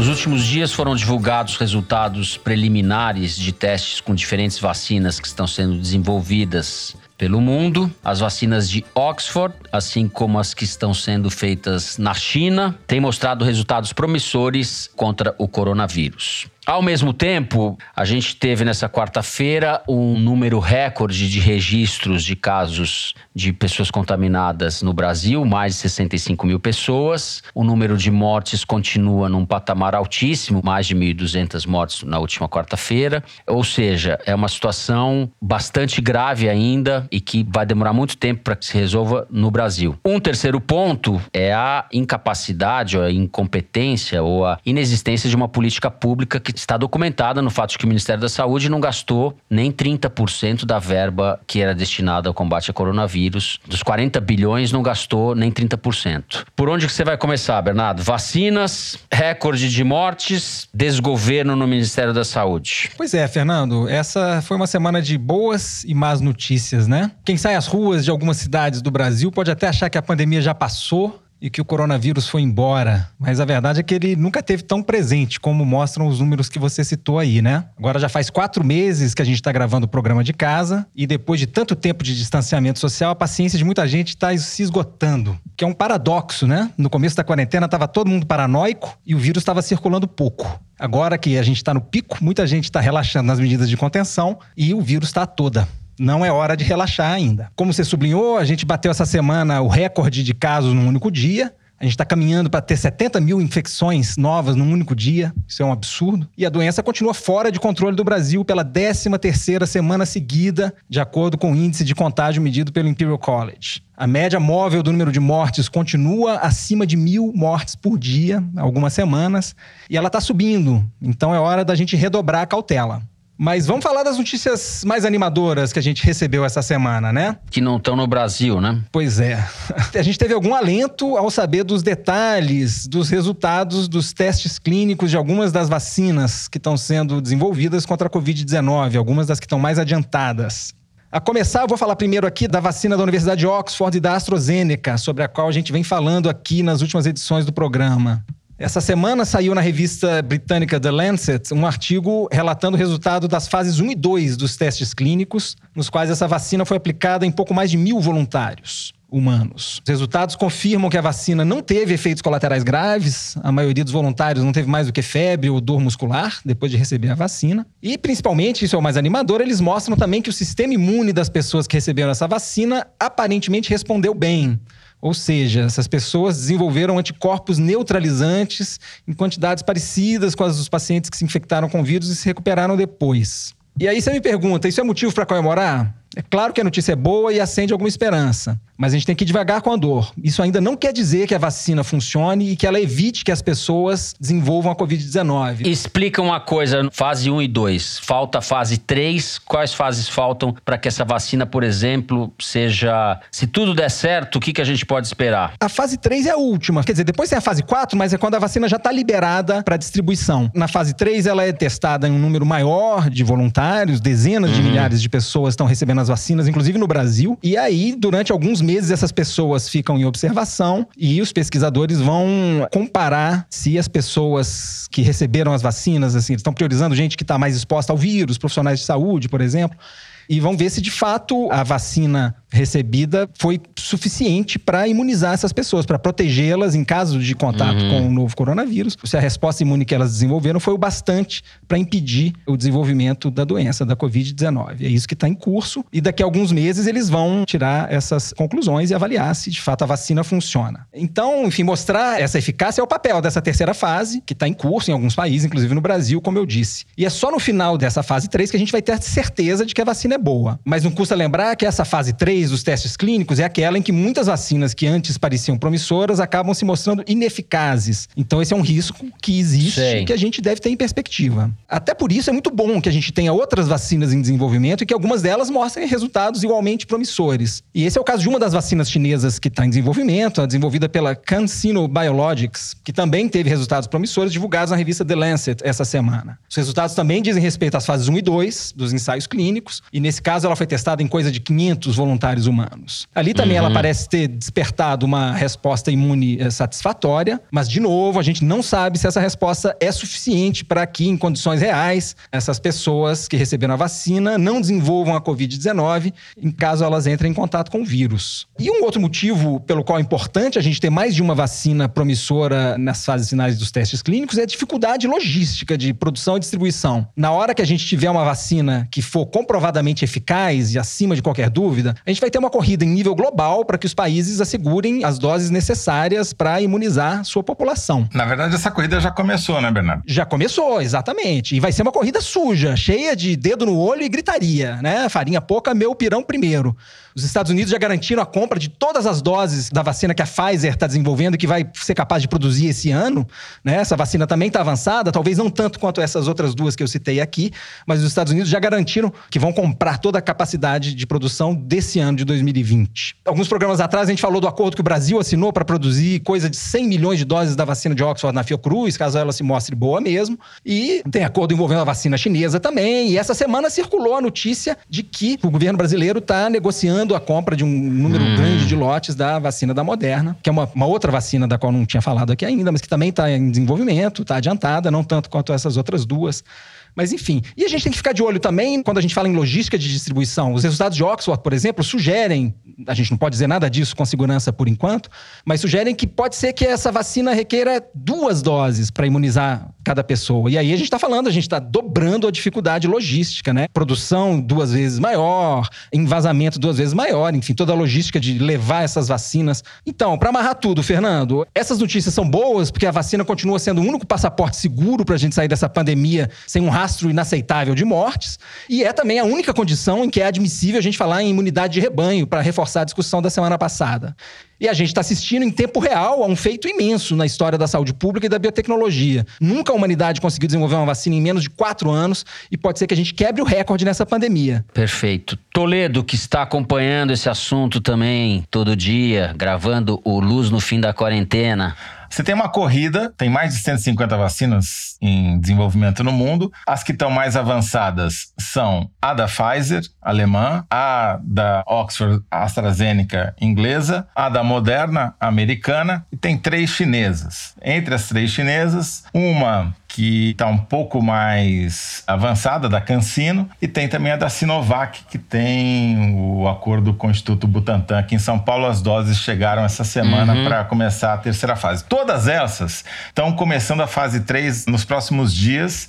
Speaker 2: Nos últimos dias foram divulgados resultados preliminares de testes com diferentes vacinas que estão sendo desenvolvidas pelo mundo. As vacinas de Oxford, assim como as que estão sendo feitas na China, têm mostrado resultados promissores contra o coronavírus. Ao mesmo tempo, a gente teve nessa quarta-feira um número recorde de registros de casos de pessoas contaminadas no Brasil, mais de 65 mil pessoas. O número de mortes continua num patamar altíssimo, mais de 1.200 mortes na última quarta-feira. Ou seja, é uma situação bastante grave ainda e que vai demorar muito tempo para que se resolva no Brasil. Um terceiro ponto é a incapacidade, ou a incompetência ou a inexistência de uma política pública que está documentada no fato de que o Ministério da Saúde não gastou nem 30% da verba que era destinada ao combate ao coronavírus. Dos 40 bilhões, não gastou nem 30%. Por onde que você vai começar, Bernardo? Vacinas, recorde de mortes, desgoverno no Ministério da Saúde.
Speaker 7: Pois é, Fernando, essa foi uma semana de boas e más notícias, né? Quem sai às ruas de algumas cidades do Brasil pode até achar que a pandemia já passou e que o coronavírus foi embora, mas a verdade é que ele nunca teve tão presente como mostram os números que você citou aí, né? Agora já faz quatro meses que a gente está gravando o programa de casa e depois de tanto tempo de distanciamento social, a paciência de muita gente está se esgotando, que é um paradoxo, né? No começo da quarentena estava todo mundo paranoico e o vírus estava circulando pouco. Agora que a gente está no pico, muita gente está relaxando nas medidas de contenção e o vírus está toda não é hora de relaxar ainda. Como você sublinhou, a gente bateu essa semana o recorde de casos num único dia. A gente está caminhando para ter 70 mil infecções novas num único dia. Isso é um absurdo. E a doença continua fora de controle do Brasil pela 13 terceira semana seguida, de acordo com o índice de contágio medido pelo Imperial College. A média móvel do número de mortes continua acima de mil mortes por dia, algumas semanas, e ela está subindo. Então é hora da gente redobrar a cautela. Mas vamos falar das notícias mais animadoras que a gente recebeu essa semana, né?
Speaker 2: Que não estão no Brasil, né?
Speaker 7: Pois é. <laughs> A gente teve algum alento ao saber dos detalhes dos resultados dos testes clínicos de algumas das vacinas que estão sendo desenvolvidas contra a Covid-19, algumas das que estão mais adiantadas. A começar, eu vou falar primeiro aqui da vacina da Universidade de Oxford e da AstraZeneca, sobre a qual a gente vem falando aqui nas últimas edições do programa. Essa semana saiu na revista britânica The Lancet um artigo relatando o resultado das fases 1 e 2 dos testes clínicos, nos quais essa vacina foi aplicada em pouco mais de mil voluntários humanos. Os resultados confirmam que a vacina não teve efeitos colaterais graves, a maioria dos voluntários não teve mais do que febre ou dor muscular depois de receber a vacina. E, principalmente, isso é o mais animador, eles mostram também que o sistema imune das pessoas que receberam essa vacina aparentemente respondeu bem. Ou seja, essas pessoas desenvolveram anticorpos neutralizantes em quantidades parecidas com as dos pacientes que se infectaram com vírus e se recuperaram depois. E aí você me pergunta, isso é motivo para comemorar? É claro que a notícia é boa e acende alguma esperança. Mas a gente tem que ir devagar com a dor. Isso ainda não quer dizer que a vacina funcione e que ela evite que as pessoas desenvolvam a Covid-19.
Speaker 2: Explica uma coisa, fase 1 e 2. Falta fase 3. Quais fases faltam para que essa vacina, por exemplo, seja. Se tudo der certo, o que, que a gente pode esperar?
Speaker 7: A fase 3 é a última. Quer dizer, depois tem a fase 4, mas é quando a vacina já está liberada para distribuição. Na fase 3, ela é testada em um número maior de voluntários, dezenas uhum. de milhares de pessoas estão recebendo as vacinas, inclusive no Brasil. E aí, durante alguns meses essas pessoas ficam em observação e os pesquisadores vão comparar se as pessoas que receberam as vacinas, assim, estão priorizando gente que está mais exposta ao vírus, profissionais de saúde, por exemplo, e vão ver se de fato a vacina recebida foi suficiente para imunizar essas pessoas, para protegê-las em caso de contato uhum. com o novo coronavírus. Se a resposta imune que elas desenvolveram foi o bastante para impedir o desenvolvimento da doença, da Covid-19. É isso que está em curso e daqui a alguns meses eles vão tirar essas conclusões e avaliar se de fato a vacina funciona. Então, enfim, mostrar essa eficácia é o papel dessa terceira fase, que está em curso em alguns países, inclusive no Brasil, como eu disse. E é só no final dessa fase 3 que a gente vai ter certeza de que a vacina é boa. Mas não custa lembrar que essa fase 3 dos testes clínicos é aquela em que muitas vacinas que antes pareciam promissoras acabam se mostrando ineficazes. Então, esse é um risco que existe e que a gente deve ter em perspectiva. Até por isso é muito bom que a gente tenha outras vacinas em desenvolvimento e que algumas delas mostrem resultados igualmente promissores. E esse é o caso de uma das vacinas chinesas que está em desenvolvimento, desenvolvida pela CanSino Biologics, que também teve resultados promissores divulgados na revista The Lancet essa semana. Os resultados também dizem respeito às fases 1 e 2 dos ensaios clínicos, E nesse caso, ela foi testada em coisa de 500 voluntários humanos. Ali também ela parece ter despertado uma resposta imune eh, satisfatória, mas, de novo, a gente não sabe se essa resposta é suficiente para que, em condições reais, essas pessoas que receberam a vacina não desenvolvam a Covid-19 em caso elas entrem em contato com o vírus. E um outro motivo pelo qual é importante a gente ter mais de uma vacina promissora nas fases finais dos testes clínicos é a dificuldade logística de produção e distribuição. Na hora que a gente tiver uma vacina que for comprovadamente eficaz e acima de qualquer dúvida, a gente vai ter uma corrida em nível global para que os países assegurem as doses necessárias para imunizar sua população.
Speaker 4: Na verdade, essa corrida já começou, né, Bernardo?
Speaker 7: Já começou, exatamente. E vai ser uma corrida suja, cheia de dedo no olho e gritaria, né? Farinha pouca, meu pirão primeiro. Os Estados Unidos já garantiram a compra de todas as doses da vacina que a Pfizer está desenvolvendo, que vai ser capaz de produzir esse ano. Né? Essa vacina também está avançada, talvez não tanto quanto essas outras duas que eu citei aqui, mas os Estados Unidos já garantiram que vão comprar toda a capacidade de produção desse ano de 2020. Alguns programas atrás a gente falou do acordo que o Brasil assinou para produzir coisa de 100 milhões de doses da vacina de Oxford na Fiocruz, caso ela se mostre boa mesmo. E tem acordo envolvendo a vacina chinesa também. E essa semana circulou a notícia de que o governo brasileiro está negociando a compra de um número hum. grande de lotes da vacina da Moderna, que é uma, uma outra vacina da qual não tinha falado aqui ainda, mas que também está em desenvolvimento, está adiantada, não tanto quanto essas outras duas. Mas enfim. E a gente tem que ficar de olho também quando a gente fala em logística de distribuição. Os resultados de Oxford, por exemplo, sugerem, a gente não pode dizer nada disso com segurança por enquanto, mas sugerem que pode ser que essa vacina requeira duas doses para imunizar cada pessoa. E aí a gente está falando, a gente está dobrando a dificuldade logística, né? Produção duas vezes maior, envasamento duas vezes maior, enfim, toda a logística de levar essas vacinas. Então, para amarrar tudo, Fernando, essas notícias são boas porque a vacina continua sendo o único passaporte seguro para a gente sair dessa pandemia sem um rastro inaceitável de mortes, e é também a única condição em que é admissível a gente falar em imunidade de rebanho, para reforçar a discussão da semana passada. E a gente está assistindo em tempo real a um feito imenso na história da saúde pública e da biotecnologia. Nunca a humanidade conseguiu desenvolver uma vacina em menos de quatro anos e pode ser que a gente quebre o recorde nessa pandemia.
Speaker 2: Perfeito. Toledo, que está acompanhando esse assunto também todo dia, gravando o Luz no Fim da Quarentena.
Speaker 4: Você tem uma corrida, tem mais de 150 vacinas em desenvolvimento no mundo. As que estão mais avançadas são a da Pfizer, alemã, a da Oxford AstraZeneca, inglesa, a da Moderna, americana, e tem três chinesas. Entre as três chinesas, uma que está um pouco mais avançada, da Cancino, e tem também a da Sinovac, que tem o acordo com o Instituto Butantan aqui em São Paulo. As doses chegaram essa semana uhum. para começar a terceira fase. Todas essas estão começando a fase 3 nos próximos dias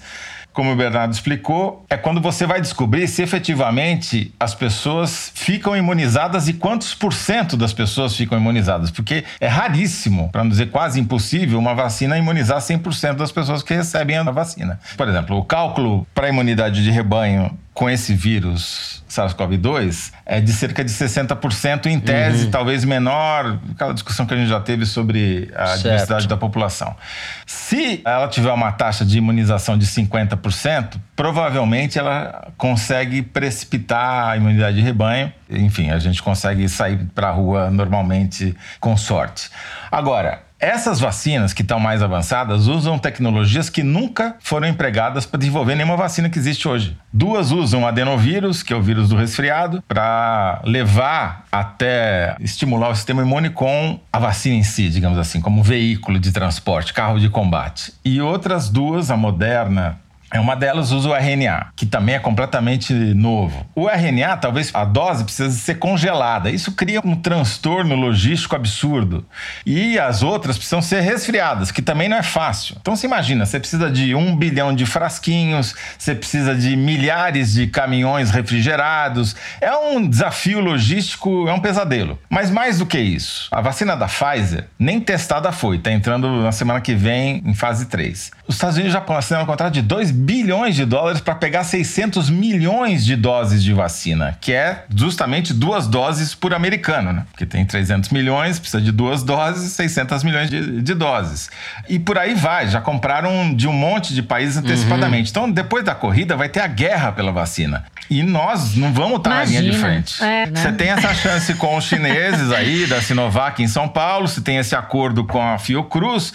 Speaker 4: como o Bernardo explicou, é quando você vai descobrir se efetivamente as pessoas ficam imunizadas e quantos por cento das pessoas ficam imunizadas. Porque é raríssimo, para não dizer quase impossível, uma vacina imunizar 100% das pessoas que recebem a vacina. Por exemplo, o cálculo para a imunidade de rebanho com esse vírus SARS-CoV-2 é de cerca de 60%, em tese, uhum. talvez menor, aquela discussão que a gente já teve sobre a certo. diversidade da população. Se ela tiver uma taxa de imunização de 50%, provavelmente ela consegue precipitar a imunidade de rebanho. Enfim, a gente consegue sair para a rua normalmente com sorte. Agora, essas vacinas que estão mais avançadas usam tecnologias que nunca foram empregadas para desenvolver nenhuma vacina que existe hoje. Duas usam adenovírus, que é o vírus do resfriado, para levar até estimular o sistema imune com a vacina em si, digamos assim, como veículo de transporte, carro de combate. E outras duas, a Moderna é uma delas usa o RNA, que também é completamente novo. O RNA, talvez a dose precise ser congelada. Isso cria um transtorno logístico absurdo. E as outras precisam ser resfriadas, que também não é fácil. Então você imagina, você precisa de um bilhão de frasquinhos, você precisa de milhares de caminhões refrigerados. É um desafio logístico, é um pesadelo. Mas mais do que isso, a vacina da Pfizer nem testada foi, está entrando na semana que vem em fase 3. Os Estados Unidos já assinaram um contrato de 2 bilhões de dólares para pegar 600 milhões de doses de vacina, que é justamente duas doses por americano, né? Porque tem 300 milhões, precisa de duas doses, 600 milhões de, de doses. E por aí vai, já compraram de um monte de países antecipadamente. Uhum. Então, depois da corrida, vai ter a guerra pela vacina. E nós não vamos estar na linha de frente. É, né? Você tem essa chance com os chineses aí, da Sinovac em São Paulo, você tem esse acordo com a Fiocruz,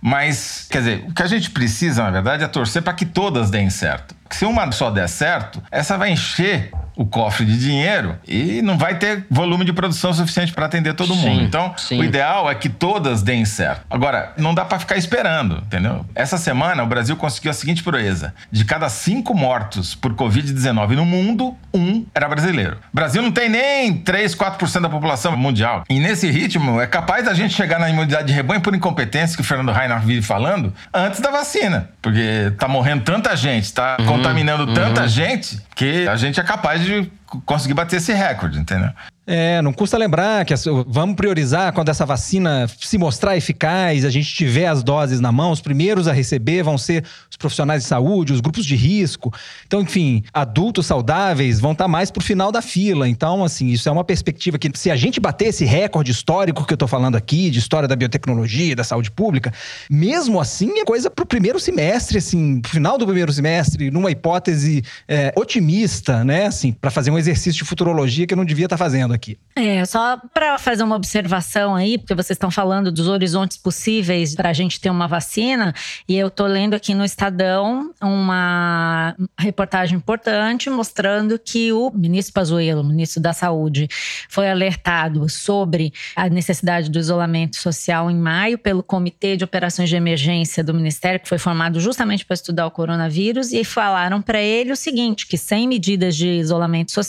Speaker 4: mas, quer dizer, o que a gente precisa, na verdade, é torcer para que todas deem certo. Se uma só der certo, essa vai encher o cofre de dinheiro e não vai ter volume de produção suficiente para atender todo
Speaker 2: Sim,
Speaker 4: mundo. Então,
Speaker 2: sim.
Speaker 4: o ideal é que todas deem certo. Agora, não dá para ficar esperando, entendeu? Essa semana, o Brasil conseguiu a seguinte proeza: de cada cinco mortos por Covid-19 no mundo, um era brasileiro. O Brasil não tem nem 3, 4% da população mundial. E nesse ritmo, é capaz da gente chegar na imunidade de rebanho por incompetência, que o Fernando Reinhardt vive falando, antes da vacina. Porque tá morrendo tanta gente, tá contaminando tanta gente, que a gente é capaz de tarde conseguir bater esse recorde, entendeu?
Speaker 7: É, não custa lembrar que vamos priorizar quando essa vacina se mostrar eficaz, a gente tiver as doses na mão, os primeiros a receber vão ser os profissionais de saúde, os grupos de risco. Então, enfim, adultos saudáveis vão estar mais pro final da fila. Então, assim, isso é uma perspectiva que se a gente bater esse recorde histórico que eu tô falando aqui, de história da biotecnologia, da saúde pública, mesmo assim é coisa pro primeiro semestre, assim, pro final do primeiro semestre, numa hipótese é, otimista, né, assim, para fazer um exercício de futurologia que eu não devia estar fazendo aqui.
Speaker 6: É, só para fazer uma observação aí, porque vocês estão falando dos horizontes possíveis para a gente ter uma vacina, e eu tô lendo aqui no Estadão uma reportagem importante mostrando que o ministro Pazuello, ministro da Saúde, foi alertado sobre a necessidade do isolamento social em maio pelo Comitê de Operações de Emergência do Ministério, que foi formado justamente para estudar o coronavírus, e falaram para ele o seguinte: que sem medidas de isolamento social,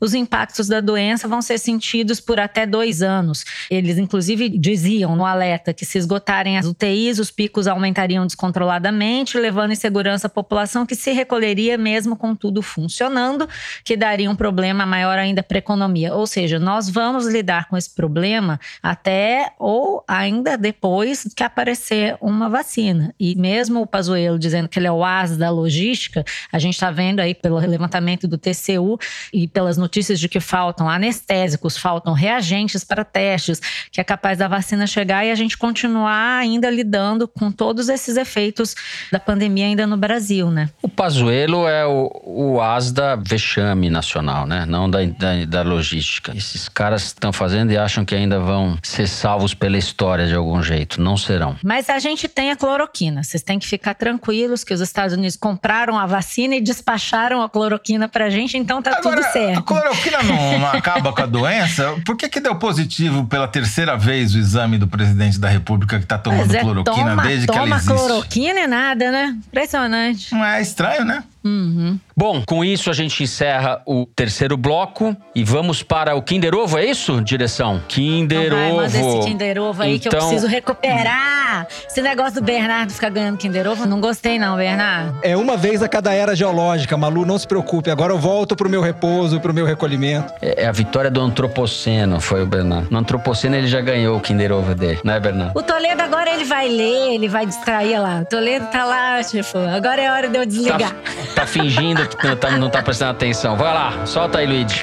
Speaker 6: os impactos da doença vão ser sentidos por até dois anos. Eles, inclusive, diziam no alerta que se esgotarem as UTIs, os picos aumentariam descontroladamente, levando insegurança à população que se recolheria mesmo com tudo funcionando, que daria um problema maior ainda para a economia. Ou seja, nós vamos lidar com esse problema até ou ainda depois que aparecer uma vacina. E mesmo o Pazuello dizendo que ele é o as da logística, a gente está vendo aí pelo levantamento do TCU e pelas notícias de que faltam anestésicos, faltam reagentes para testes, que é capaz da vacina chegar e a gente continuar ainda lidando com todos esses efeitos da pandemia ainda no Brasil, né?
Speaker 2: O Pazuello é o, o as da vexame nacional, né? Não da, da, da logística. Esses caras estão fazendo e acham que ainda vão ser salvos pela história de algum jeito. Não serão.
Speaker 6: Mas a gente tem a cloroquina. Vocês têm que ficar tranquilos que os Estados Unidos compraram a vacina e despacharam a cloroquina pra gente, então tá tudo
Speaker 4: a
Speaker 6: certo.
Speaker 4: cloroquina não, não acaba com a doença? Por que, que deu positivo pela terceira vez o exame do presidente da República que tá tomando
Speaker 6: é,
Speaker 4: cloroquina
Speaker 6: toma,
Speaker 4: desde que ela
Speaker 6: toma
Speaker 4: existe?
Speaker 6: cloroquina e nada, né? Impressionante.
Speaker 4: Não é estranho, né?
Speaker 6: Uhum.
Speaker 2: Bom, com isso a gente encerra o terceiro bloco e vamos para o Kinder Ovo, é isso, direção? Kinder
Speaker 6: Então vai,
Speaker 2: Ovo.
Speaker 6: manda esse Kinder Ovo aí que eu
Speaker 2: Então-
Speaker 6: preciso recuperar. Esse negócio do Bernardo ficar ganhando Kinder Ovo, não gostei não, Bernardo.
Speaker 7: É uma vez a cada era geológica, Malu, não se preocupe. Agora eu volto pro meu repouso, pro meu recolhimento.
Speaker 2: É é a vitória do Antropoceno, foi o Bernardo. No Antropoceno ele já ganhou o Kinder Ovo dele, né, Bernardo?
Speaker 6: O Toledo agora ele vai ler, ele vai distrair lá. O Toledo tá lá, tipo, agora é hora de eu desligar.
Speaker 2: Tá, tá fingindo que não tá, não tá prestando atenção. Vai lá, solta aí, Luigi.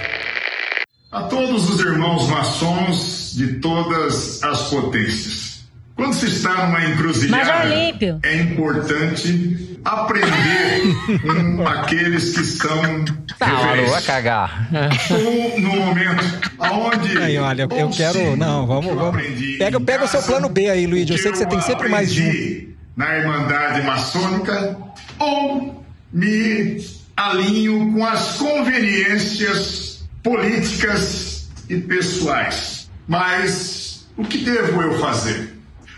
Speaker 5: A todos os irmãos maçons de todas as potências. Quando se está numa encruzilhada, é importante aprender <laughs> com aqueles que são
Speaker 2: Tá,
Speaker 5: referências.
Speaker 2: cagar.
Speaker 5: Ou no momento onde.
Speaker 7: Aí, olha, eu quero- não, vamos- vamos. Pega- pega o seu plano B aí, Luigi, eu sei que você tem sempre mais de um.
Speaker 5: Na Irmandade Maçônica, ou me alinho com as conveniências políticas e pessoais. Mas o que devo eu fazer?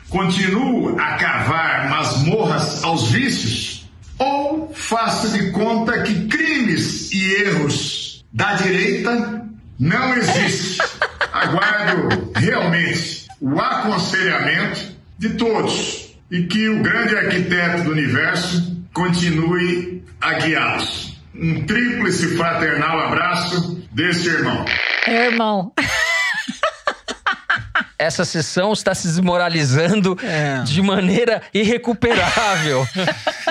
Speaker 5: Continuo a cavar masmorras aos vícios? Ou faço de conta que crimes e erros da direita não existem? <laughs> Aguardo realmente o aconselhamento de todos e que o grande arquiteto do universo continue a guiá-los. Um tríplice fraternal abraço desse irmão.
Speaker 6: É, irmão.
Speaker 2: Essa sessão está se desmoralizando
Speaker 7: É.
Speaker 2: de maneira irrecuperável.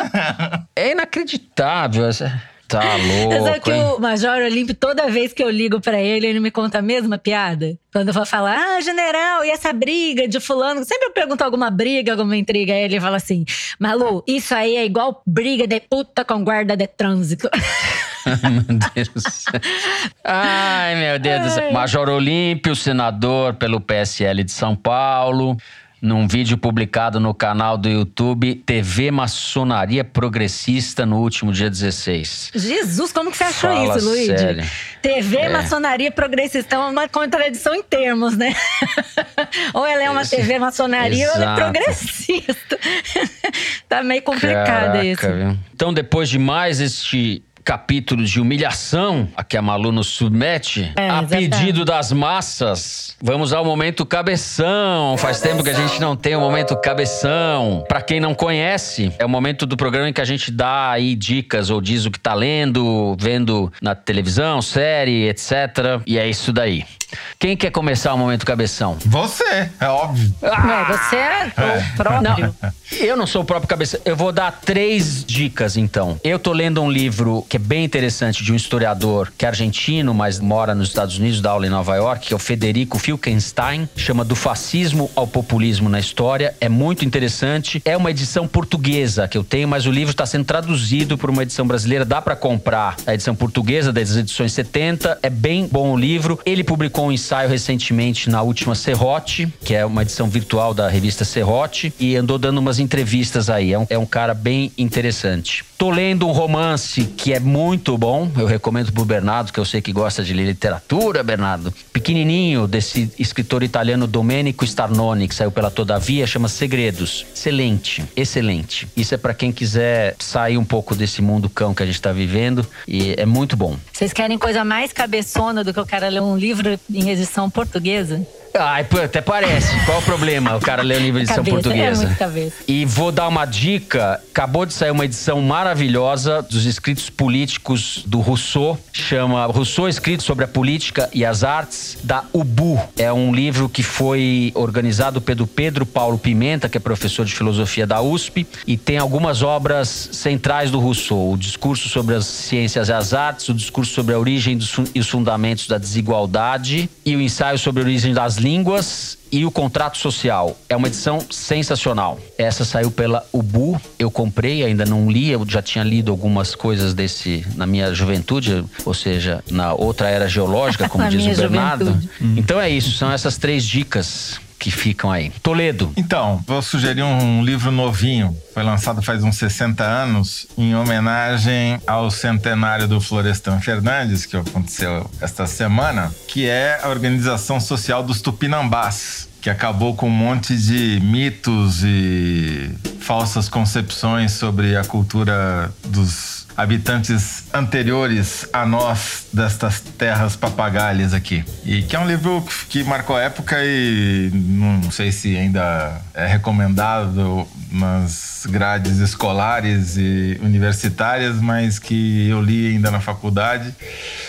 Speaker 2: <laughs> é inacreditável. essa- Tá louco,
Speaker 6: que
Speaker 2: hein?
Speaker 6: o Major Olímpio, toda vez que eu ligo pra ele, ele me conta a mesma piada? Quando eu vou falar, ah, general, e essa briga de fulano? Sempre eu pergunto alguma briga, alguma intriga, aí ele fala assim, Malu, isso aí é igual briga de puta com guarda de trânsito. <laughs>
Speaker 2: meu Deus. Ai, meu Deus do céu. Major Olímpio, senador pelo PSL de São Paulo. Num vídeo publicado no canal do YouTube TV Maçonaria Progressista no último dia 16.
Speaker 6: Jesus, como que você achou
Speaker 2: Fala
Speaker 6: isso,
Speaker 2: sério.
Speaker 6: TV
Speaker 2: É.
Speaker 6: Maçonaria Progressista é uma contradição em termos, né? <laughs> ou ela é uma
Speaker 2: Esse-
Speaker 6: TV maçonaria ou ela é
Speaker 2: Exato.
Speaker 6: progressista. <laughs> tá meio complicado
Speaker 2: Caraca,
Speaker 6: isso.
Speaker 2: viu? Então, depois de mais este capítulo de humilhação a que a Malu nos submete,
Speaker 6: É,
Speaker 2: a pedido das massas, vamos ao momento cabeção. Faz tempo que a gente não tem o momento cabeção. Pra quem não conhece, é o momento do programa em que a gente dá aí dicas ou diz o que tá lendo, vendo na televisão, série, etc. E é isso daí. Quem quer começar o momento cabeção?
Speaker 4: Você, é óbvio.
Speaker 6: Ué, você é o próprio.
Speaker 2: Eu não sou o próprio cabeça. Eu vou dar três dicas, então. Eu tô lendo um livro que é bem interessante de um historiador que é argentino, mas mora nos Estados Unidos, dá aula em Nova York, que é o Federico Filkenstein. Chama Do Fascismo ao Populismo na História. É muito interessante. É uma edição portuguesa que eu tenho, mas o livro está sendo traduzido por uma edição brasileira. Dá para comprar a edição portuguesa das edições 70. É bem bom o livro. Ele publicou um ensaio recentemente na última Serrote, que é uma edição virtual da revista Serrote, e andou dando umas entrevistas aí. É um, é um cara bem interessante. Tô lendo um romance que é muito bom. Eu recomendo pro Bernardo, que eu sei que gosta de ler literatura, Bernardo. Pequenininho, desse escritor italiano Domenico Starnoni, que saiu pela Todavia, chama Segredos. Excelente, excelente. Isso é pra quem quiser sair um pouco desse mundo cão que a gente tá vivendo. E é muito bom.
Speaker 6: Vocês querem coisa mais cabeçona do que o cara ler um livro em edição portuguesa?
Speaker 2: Pô, até parece. Qual o problema? O cara lê o livro em edição
Speaker 6: Cabeça,
Speaker 2: portuguesa.
Speaker 6: É muito cabeça.
Speaker 2: E vou dar uma dica. Acabou de sair uma edição maravilhosa dos escritos políticos do Rousseau. Chama Rousseau Escrito sobre a Política e as Artes, da UBU. É um livro que foi organizado pelo Pedro Paulo Pimenta, que é professor de filosofia da USP, e tem algumas obras centrais do Rousseau. O discurso sobre as ciências e as artes, o discurso sobre a origem e os fundamentos da desigualdade, e o ensaio sobre a origem das línguas e o contrato social. É uma edição sensacional. Essa saiu pela Ubu. Eu comprei, ainda não li, eu já tinha lido algumas coisas desse na minha juventude, ou seja, na outra era geológica, <laughs> como diz o Bernardo.
Speaker 6: juventude.
Speaker 2: Então é isso, são essas três dicas que ficam aí. Toledo.
Speaker 4: Então, vou sugerir um livro novinho. Foi lançado faz uns 60 anos, em homenagem ao centenário do Florestan Fernandes, que aconteceu esta semana, que é a Organização Social dos Tupinambás, que acabou com um monte de mitos e falsas concepções sobre a cultura dos habitantes anteriores a nós destas terras papagalhas aqui. E que é um livro que marcou época e não sei se ainda é recomendado nas grades escolares e universitárias, mas que eu li ainda na faculdade,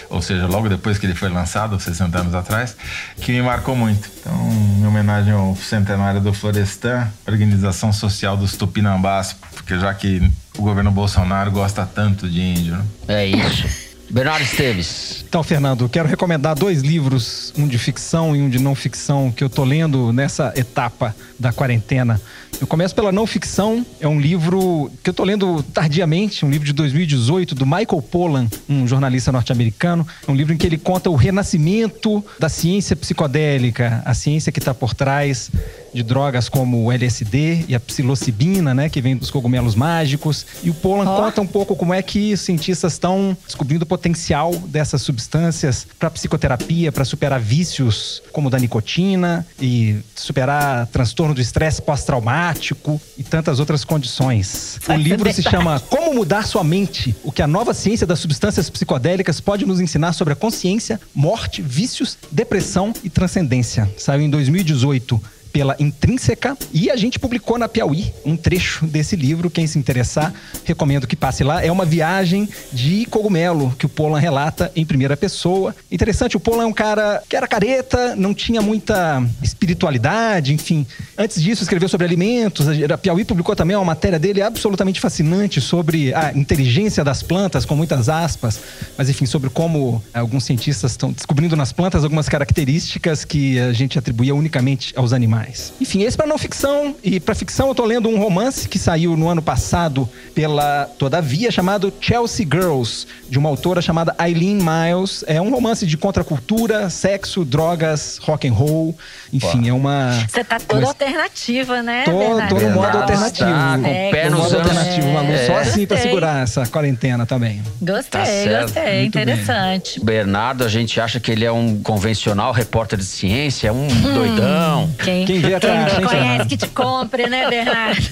Speaker 4: ou seja, logo depois que ele foi lançado, 60 anos atrás, que me marcou muito. Então, em homenagem ao centenário do Florestan, Organização Social dos Tupinambás, porque já que o governo Bolsonaro gosta tanto de índio, né?
Speaker 2: É isso. Bernardo Esteves.
Speaker 7: Então, Fernando, quero recomendar dois livros, um de ficção e um de não ficção, que eu tô lendo nessa etapa da quarentena. Eu começo pela não ficção, é um livro que eu tô lendo tardiamente, um livro de 2018 do Michael Pollan, um jornalista norte-americano. É um livro em que ele conta o renascimento da ciência psicodélica, a ciência que está por trás de drogas como o LSD e a psilocibina, né, que vem dos cogumelos mágicos. E o Pollan
Speaker 6: Ó.
Speaker 7: conta um pouco como é que os cientistas estão descobrindo o potencial dessas substâncias para psicoterapia, para superar vícios como o da nicotina e superar transtorno do estresse pós-traumático e tantas outras condições. O livro se chama Como Mudar Sua Mente: O que a nova ciência das substâncias psicodélicas pode nos ensinar sobre a consciência, morte, vícios, depressão e transcendência. Saiu em 2018 pela Intrínseca e a gente publicou na Piauí um trecho desse livro. Quem se interessar, recomendo que passe lá. É uma viagem de cogumelo que o Polan relata em primeira pessoa. Interessante, o Polan é um cara que era careta, não tinha muita espiritualidade, enfim. Antes disso, escreveu sobre alimentos. A Piauí publicou também uma matéria dele absolutamente fascinante sobre a inteligência das plantas, com muitas aspas, mas enfim, sobre como alguns cientistas estão descobrindo nas plantas algumas características que a gente atribuía unicamente aos animais. Mais. Enfim, esse para não ficção. E para ficção eu tô lendo um romance que saiu no ano passado pela Todavia, chamado Chelsea Girls, de uma autora chamada Eileen Miles. É um romance de contracultura, sexo, drogas, rock and roll. Enfim, é uma.
Speaker 6: Você tá toda
Speaker 7: uma-
Speaker 6: alternativa, né?
Speaker 7: Tô, tô no modo alternativo.
Speaker 2: está com o
Speaker 6: É,
Speaker 2: pé nos
Speaker 7: alternativo, Malu. Só
Speaker 6: É.
Speaker 7: assim pra
Speaker 6: Gostei.
Speaker 7: segurar essa quarentena também.
Speaker 6: Gostei,
Speaker 2: Tá
Speaker 6: gostei.
Speaker 7: Muito bem.
Speaker 6: Interessante.
Speaker 2: Bernardo, a gente acha que ele é um convencional repórter de ciência, é um doidão.
Speaker 6: Quem,
Speaker 7: Quem vê
Speaker 6: quem
Speaker 7: caixa,
Speaker 6: me
Speaker 7: hein,
Speaker 6: conhece que te compre, né, Bernardo?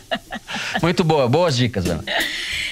Speaker 6: <laughs>
Speaker 2: Muito boa, boas dicas, Bernardo.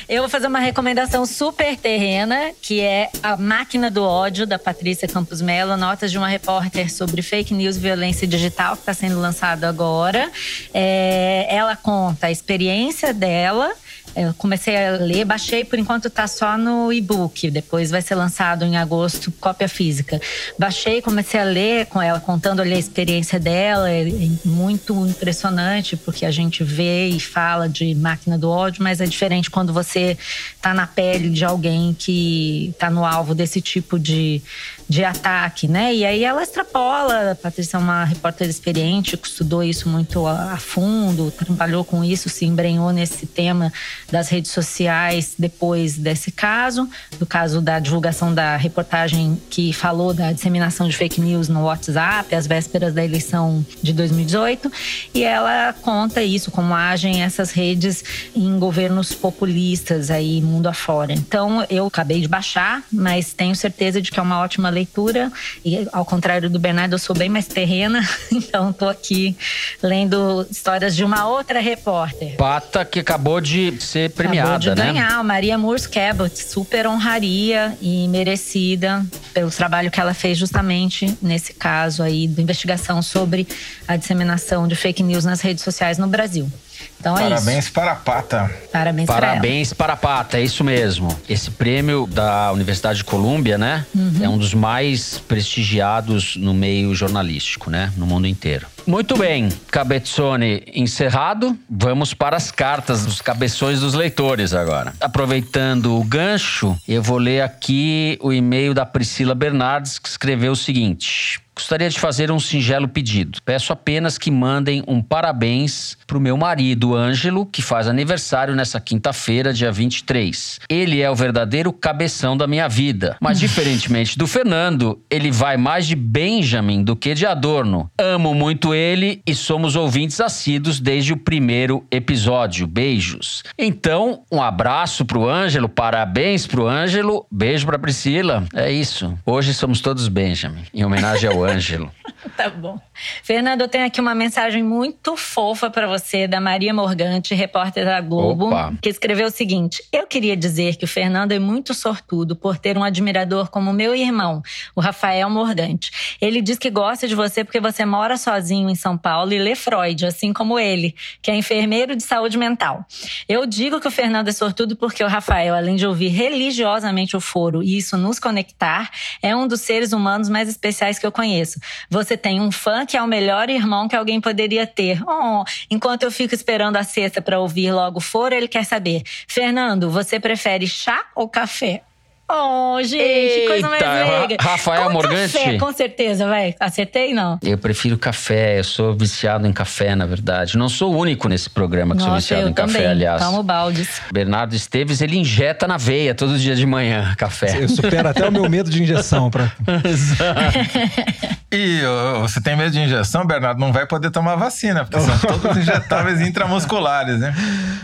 Speaker 6: Eu vou fazer uma recomendação super terrena, que é A Máquina do Ódio, da Patrícia Campos Mello. Notas de uma repórter sobre fake news e violência digital, que está sendo lançado agora. É, ela conta a experiência dela. Eu comecei a ler, baixei, por enquanto tá só no e-book. Depois vai ser lançado em agosto, cópia física. Baixei, comecei a ler com ela, contando ali a experiência dela. É muito impressionante, porque a gente vê e fala de máquina do ódio, mas é diferente quando você tá na pele de alguém que tá no alvo desse tipo de, de ataque, né? E aí ela extrapola. A Patrícia é uma repórter experiente, estudou isso muito a, a fundo, trabalhou com isso, se embrenhou nesse tema das redes sociais depois desse caso, do caso da divulgação da reportagem que falou da disseminação de fake news no WhatsApp, às vésperas da eleição de 2018. E ela conta isso, como agem essas redes em governos populistas aí mundo afora. Então eu acabei de baixar, mas tenho certeza de que é uma ótima leitura. E ao contrário do Bernardo, eu sou bem mais terrena, <laughs> então estou aqui lendo histórias de uma outra repórter.
Speaker 2: Pata que acabou de ser premiada,
Speaker 6: Acabou de
Speaker 2: né?
Speaker 6: ganhar, Maria Moores Cabot, super honraria e merecida pelo trabalho que ela fez justamente nesse caso aí de investigação sobre a disseminação de fake news nas redes sociais no Brasil. Então é
Speaker 4: Parabéns
Speaker 6: isso.
Speaker 4: para a Pata.
Speaker 6: Parabéns para ela.
Speaker 2: Parabéns para a Pata, é isso mesmo. Esse prêmio da Universidade de Colômbia, né?
Speaker 6: Uhum.
Speaker 2: É um dos mais prestigiados no meio jornalístico, né? No mundo inteiro. Muito bem, Cabezzone encerrado. Vamos para as cartas dos cabeções dos leitores agora. Aproveitando o gancho, eu vou ler aqui o e-mail da Priscila Bernardes, que escreveu o seguinte. Gostaria de fazer um singelo pedido. Peço apenas que mandem um parabéns pro meu marido, Ângelo, que faz aniversário nessa quinta-feira, dia 23. Ele é o verdadeiro cabeção da minha vida. Mas, <laughs> diferentemente do Fernando, ele vai mais de Benjamin do que de Adorno. Amo muito ele e somos ouvintes assíduos desde o primeiro episódio. Beijos. Então, um abraço pro Ângelo, parabéns pro Ângelo, beijo pra Priscila. É isso. Hoje somos todos Benjamin, em homenagem ao Ângelo. <laughs>
Speaker 6: Tá bom. Fernando, eu tenho aqui uma mensagem muito fofa para você da Maria Morgante, repórter da Globo,
Speaker 2: Opa.
Speaker 6: que escreveu o seguinte: Eu queria dizer que o Fernando é muito sortudo por ter um admirador como meu irmão, o Rafael Morgante. Ele diz que gosta de você porque você mora sozinho em São Paulo e lê Freud, assim como ele, que é enfermeiro de saúde mental. Eu digo que o Fernando é sortudo porque o Rafael, além de ouvir religiosamente o foro e isso nos conectar, é um dos seres humanos mais especiais que eu conheço. Você tem um fã que é o melhor irmão que alguém poderia ter. Oh, enquanto eu fico esperando a sexta para ouvir logo o foro, ele quer saber: Fernando, você prefere chá ou café? Oh, gente, coisa mais
Speaker 2: Eita,
Speaker 6: leiga.
Speaker 2: Ra- Rafael
Speaker 6: Com
Speaker 2: Morgante?
Speaker 6: Café, com certeza, vai. Acertei, não?
Speaker 2: Eu prefiro café, eu sou viciado em café, na verdade. Não sou o único nesse programa que sou
Speaker 6: Nossa,
Speaker 2: viciado
Speaker 6: eu
Speaker 2: em café,
Speaker 6: também.
Speaker 2: aliás.
Speaker 6: Tomo baldes.
Speaker 2: Bernardo Esteves, ele injeta na veia todo dia de manhã café.
Speaker 7: Eu supero até o meu medo de injeção. Pra... <laughs>
Speaker 4: E ô, você tem medo de injeção, Bernardo? Não vai poder tomar vacina, porque são todos injetáveis intramusculares, né?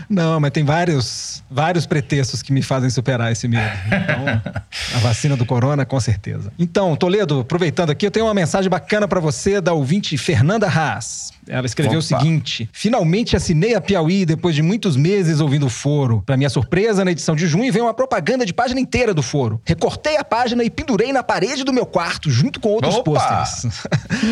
Speaker 7: Não, mas tem vários, vários pretextos que me fazem superar esse medo. Então, <laughs> <laughs> a vacina do corona, com certeza. Então, Toledo, aproveitando aqui, eu tenho uma mensagem bacana pra você da ouvinte Fernanda Haas. Ela escreveu o
Speaker 4: Opa.
Speaker 7: seguinte: Finalmente assinei a Piauí depois de muitos meses ouvindo o foro. Pra minha surpresa, na edição de junho veio uma propaganda de página inteira do foro. Recortei a página e pendurei na parede do meu quarto, junto com outros pôsteres.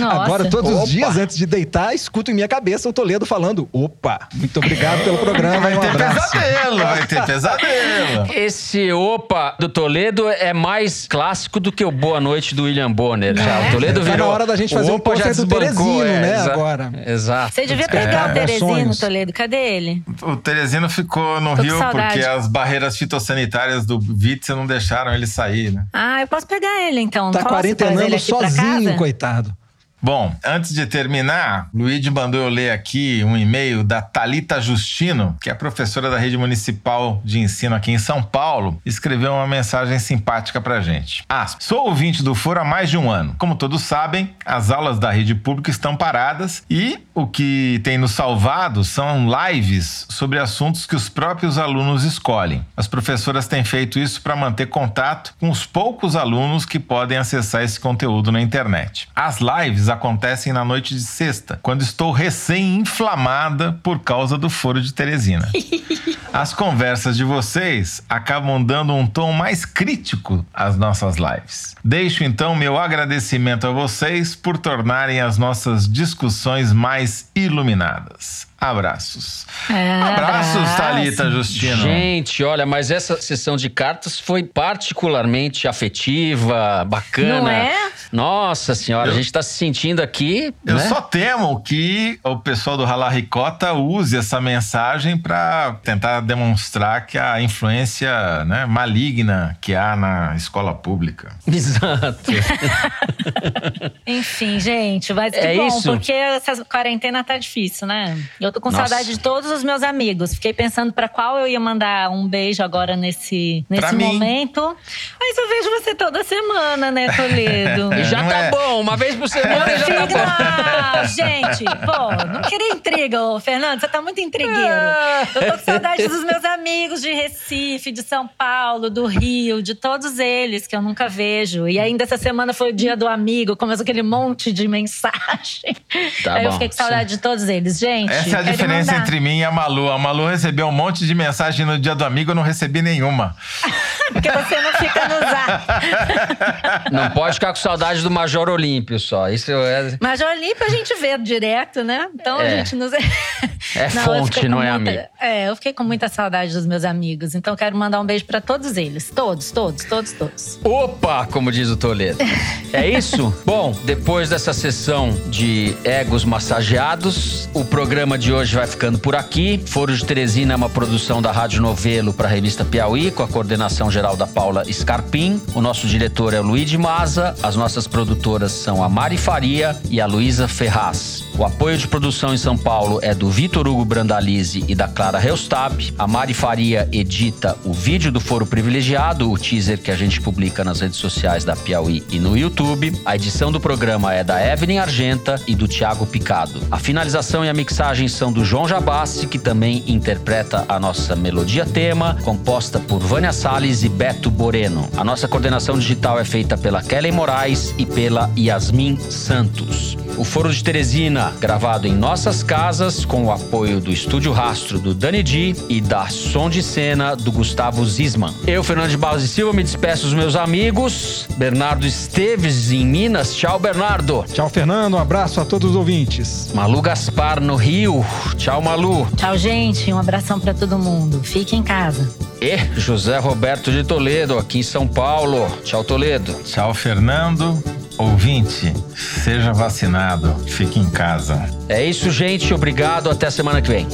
Speaker 7: Agora, todos
Speaker 4: Opa!
Speaker 7: os dias antes de deitar, escuto em minha cabeça o Toledo falando: Opa, muito obrigado pelo programa
Speaker 4: Vai
Speaker 7: um
Speaker 4: ter
Speaker 7: abraço.
Speaker 4: pesadelo, vai ter pesadelo.
Speaker 2: Esse opa do Toledo é mais clássico do que o Boa Noite do William Bonner. Já. O Toledo
Speaker 7: Tá na
Speaker 2: virou.
Speaker 7: hora da gente
Speaker 2: o
Speaker 7: fazer um pôster do
Speaker 2: desbancou,
Speaker 7: Teresino, né,
Speaker 2: exa-
Speaker 7: agora.
Speaker 2: Exato.
Speaker 6: Você devia
Speaker 7: É,
Speaker 6: pegar o
Speaker 7: meus
Speaker 6: Teresino,
Speaker 7: sonhos.
Speaker 6: Toledo. Cadê ele?
Speaker 4: O Teresino ficou no
Speaker 6: Tô
Speaker 4: Rio porque as barreiras fitossanitárias do Witzel não deixaram ele sair, né?
Speaker 6: Ah, eu posso pegar ele então.
Speaker 7: Tá
Speaker 6: Posso
Speaker 7: quarentenando sozinho, coitado.
Speaker 4: Bom, antes de terminar, Luigi mandou eu ler aqui um e-mail da Talita Justino, que é professora da rede municipal de ensino aqui em São Paulo, escreveu uma mensagem simpática pra gente. Ah, sou ouvinte do Foro há mais de um ano. Como todos sabem, as aulas da rede pública estão paradas e o que tem nos salvado são lives sobre assuntos que os próprios alunos escolhem. As professoras têm feito isso para manter contato com os poucos alunos que podem acessar esse conteúdo na internet. As lives acontecem na noite de sexta, quando estou recém-inflamada por causa do foro de Teresina. <laughs> As conversas de vocês acabam dando um tom mais crítico às nossas lives. Deixo então meu agradecimento a vocês por tornarem as nossas discussões mais iluminadas. Abraços.
Speaker 6: É,
Speaker 4: Abraços,
Speaker 6: abraço.
Speaker 4: Thalita Justino.
Speaker 2: Gente, olha, mas essa sessão de cartas foi particularmente afetiva, bacana.
Speaker 6: Não é?
Speaker 2: Nossa senhora,
Speaker 4: Eu-
Speaker 2: a gente tá se sentindo aqui.
Speaker 4: Eu
Speaker 2: né?
Speaker 4: só temo que o pessoal do Rala Ricota use essa mensagem para tentar demonstrar que a influência né, maligna que há na escola pública. <laughs>
Speaker 2: Exato. <laughs>
Speaker 6: Enfim, gente, mas que
Speaker 2: É
Speaker 6: bom,
Speaker 2: isso.
Speaker 6: porque essa quarentena tá difícil, né? Eu tô com
Speaker 2: Nossa.
Speaker 6: saudade de todos os meus amigos. Fiquei pensando pra qual eu ia mandar um beijo agora nesse, nesse momento. Mas eu vejo você toda semana, né, Toledo? <laughs>
Speaker 2: E já
Speaker 4: Não
Speaker 2: tá
Speaker 4: é?
Speaker 2: bom, uma vez por semana
Speaker 6: Eu
Speaker 2: já tá bom.
Speaker 6: Ah, gente, pô, não queria intriga, ô, Fernando. Você tá muito intrigueiro. Eu tô com saudade dos meus amigos de Recife, de São Paulo, do Rio, de todos eles que eu nunca vejo. E ainda essa semana foi o dia do amigo, começou aquele monte de mensagem.
Speaker 2: Tá
Speaker 6: Aí eu
Speaker 2: bom.
Speaker 6: fiquei com saudade de todos eles. Gente,
Speaker 4: Essa é a diferença
Speaker 6: mandar.
Speaker 4: entre mim e a Malu. A Malu recebeu um monte de mensagem no dia do amigo, eu não recebi nenhuma. <laughs>
Speaker 6: Porque você não fica no zap. <laughs>
Speaker 2: Não pode ficar com saudade do Major Olímpio só. Isso é.
Speaker 6: Mas o Olímpio a gente vê direto, né? Então a
Speaker 2: É.
Speaker 6: gente nos. <laughs>
Speaker 2: É
Speaker 6: eu
Speaker 2: fonte, não é
Speaker 6: muita-
Speaker 2: amigo.
Speaker 6: É, eu fiquei com muita saudade dos meus amigos. Então quero mandar um beijo pra todos eles. Todos, todos, todos, todos.
Speaker 2: Opa, como diz o Toledo. É isso? <laughs> Bom, depois dessa sessão de egos massageados, o programa de hoje vai ficando por aqui. Foro de Teresina é uma produção da Rádio Novelo para a revista Piauí, com a coordenação geral da Paula Scarpim. O nosso diretor é o Luigi Maza. As nossas produtoras são a Mari Faria e a Luísa Ferraz. O apoio de produção em São Paulo é do Vitor Hugo Brandalize e da Clara Reustab. A Mari Faria edita o vídeo do Foro Privilegiado, o teaser que a gente publica nas redes sociais da Piauí e no YouTube. A edição do programa é da Evelyn Argenta e do Thiago Picado. A finalização e a mixagem são do João Jabassi, que também interpreta a nossa melodia tema, composta por Vânia Salles e Beto Boreno. A nossa coordenação digital é feita pela Kelly Moraes e pela Yasmin Santos. O Foro de Teresina, gravado em nossas casas, com o apoio do Estúdio Rastro do Dani Di e da Som de Cena do Gustavo Zisman. Eu, Fernando de Barros e Silva, me despeço dos meus amigos. Bernardo Esteves, em Minas. Tchau, Bernardo.
Speaker 7: Tchau, Fernando. Um abraço a todos os ouvintes.
Speaker 2: Malu Gaspar, no Rio. Tchau, Malu.
Speaker 6: Tchau, gente. Um abração pra todo mundo. Fique em casa.
Speaker 2: E José Roberto de Toledo, aqui em São Paulo. Tchau, Toledo.
Speaker 4: Tchau, Fernando. Ouvinte, seja vacinado. Fique em casa.
Speaker 2: É isso, gente. Obrigado. Até semana que vem.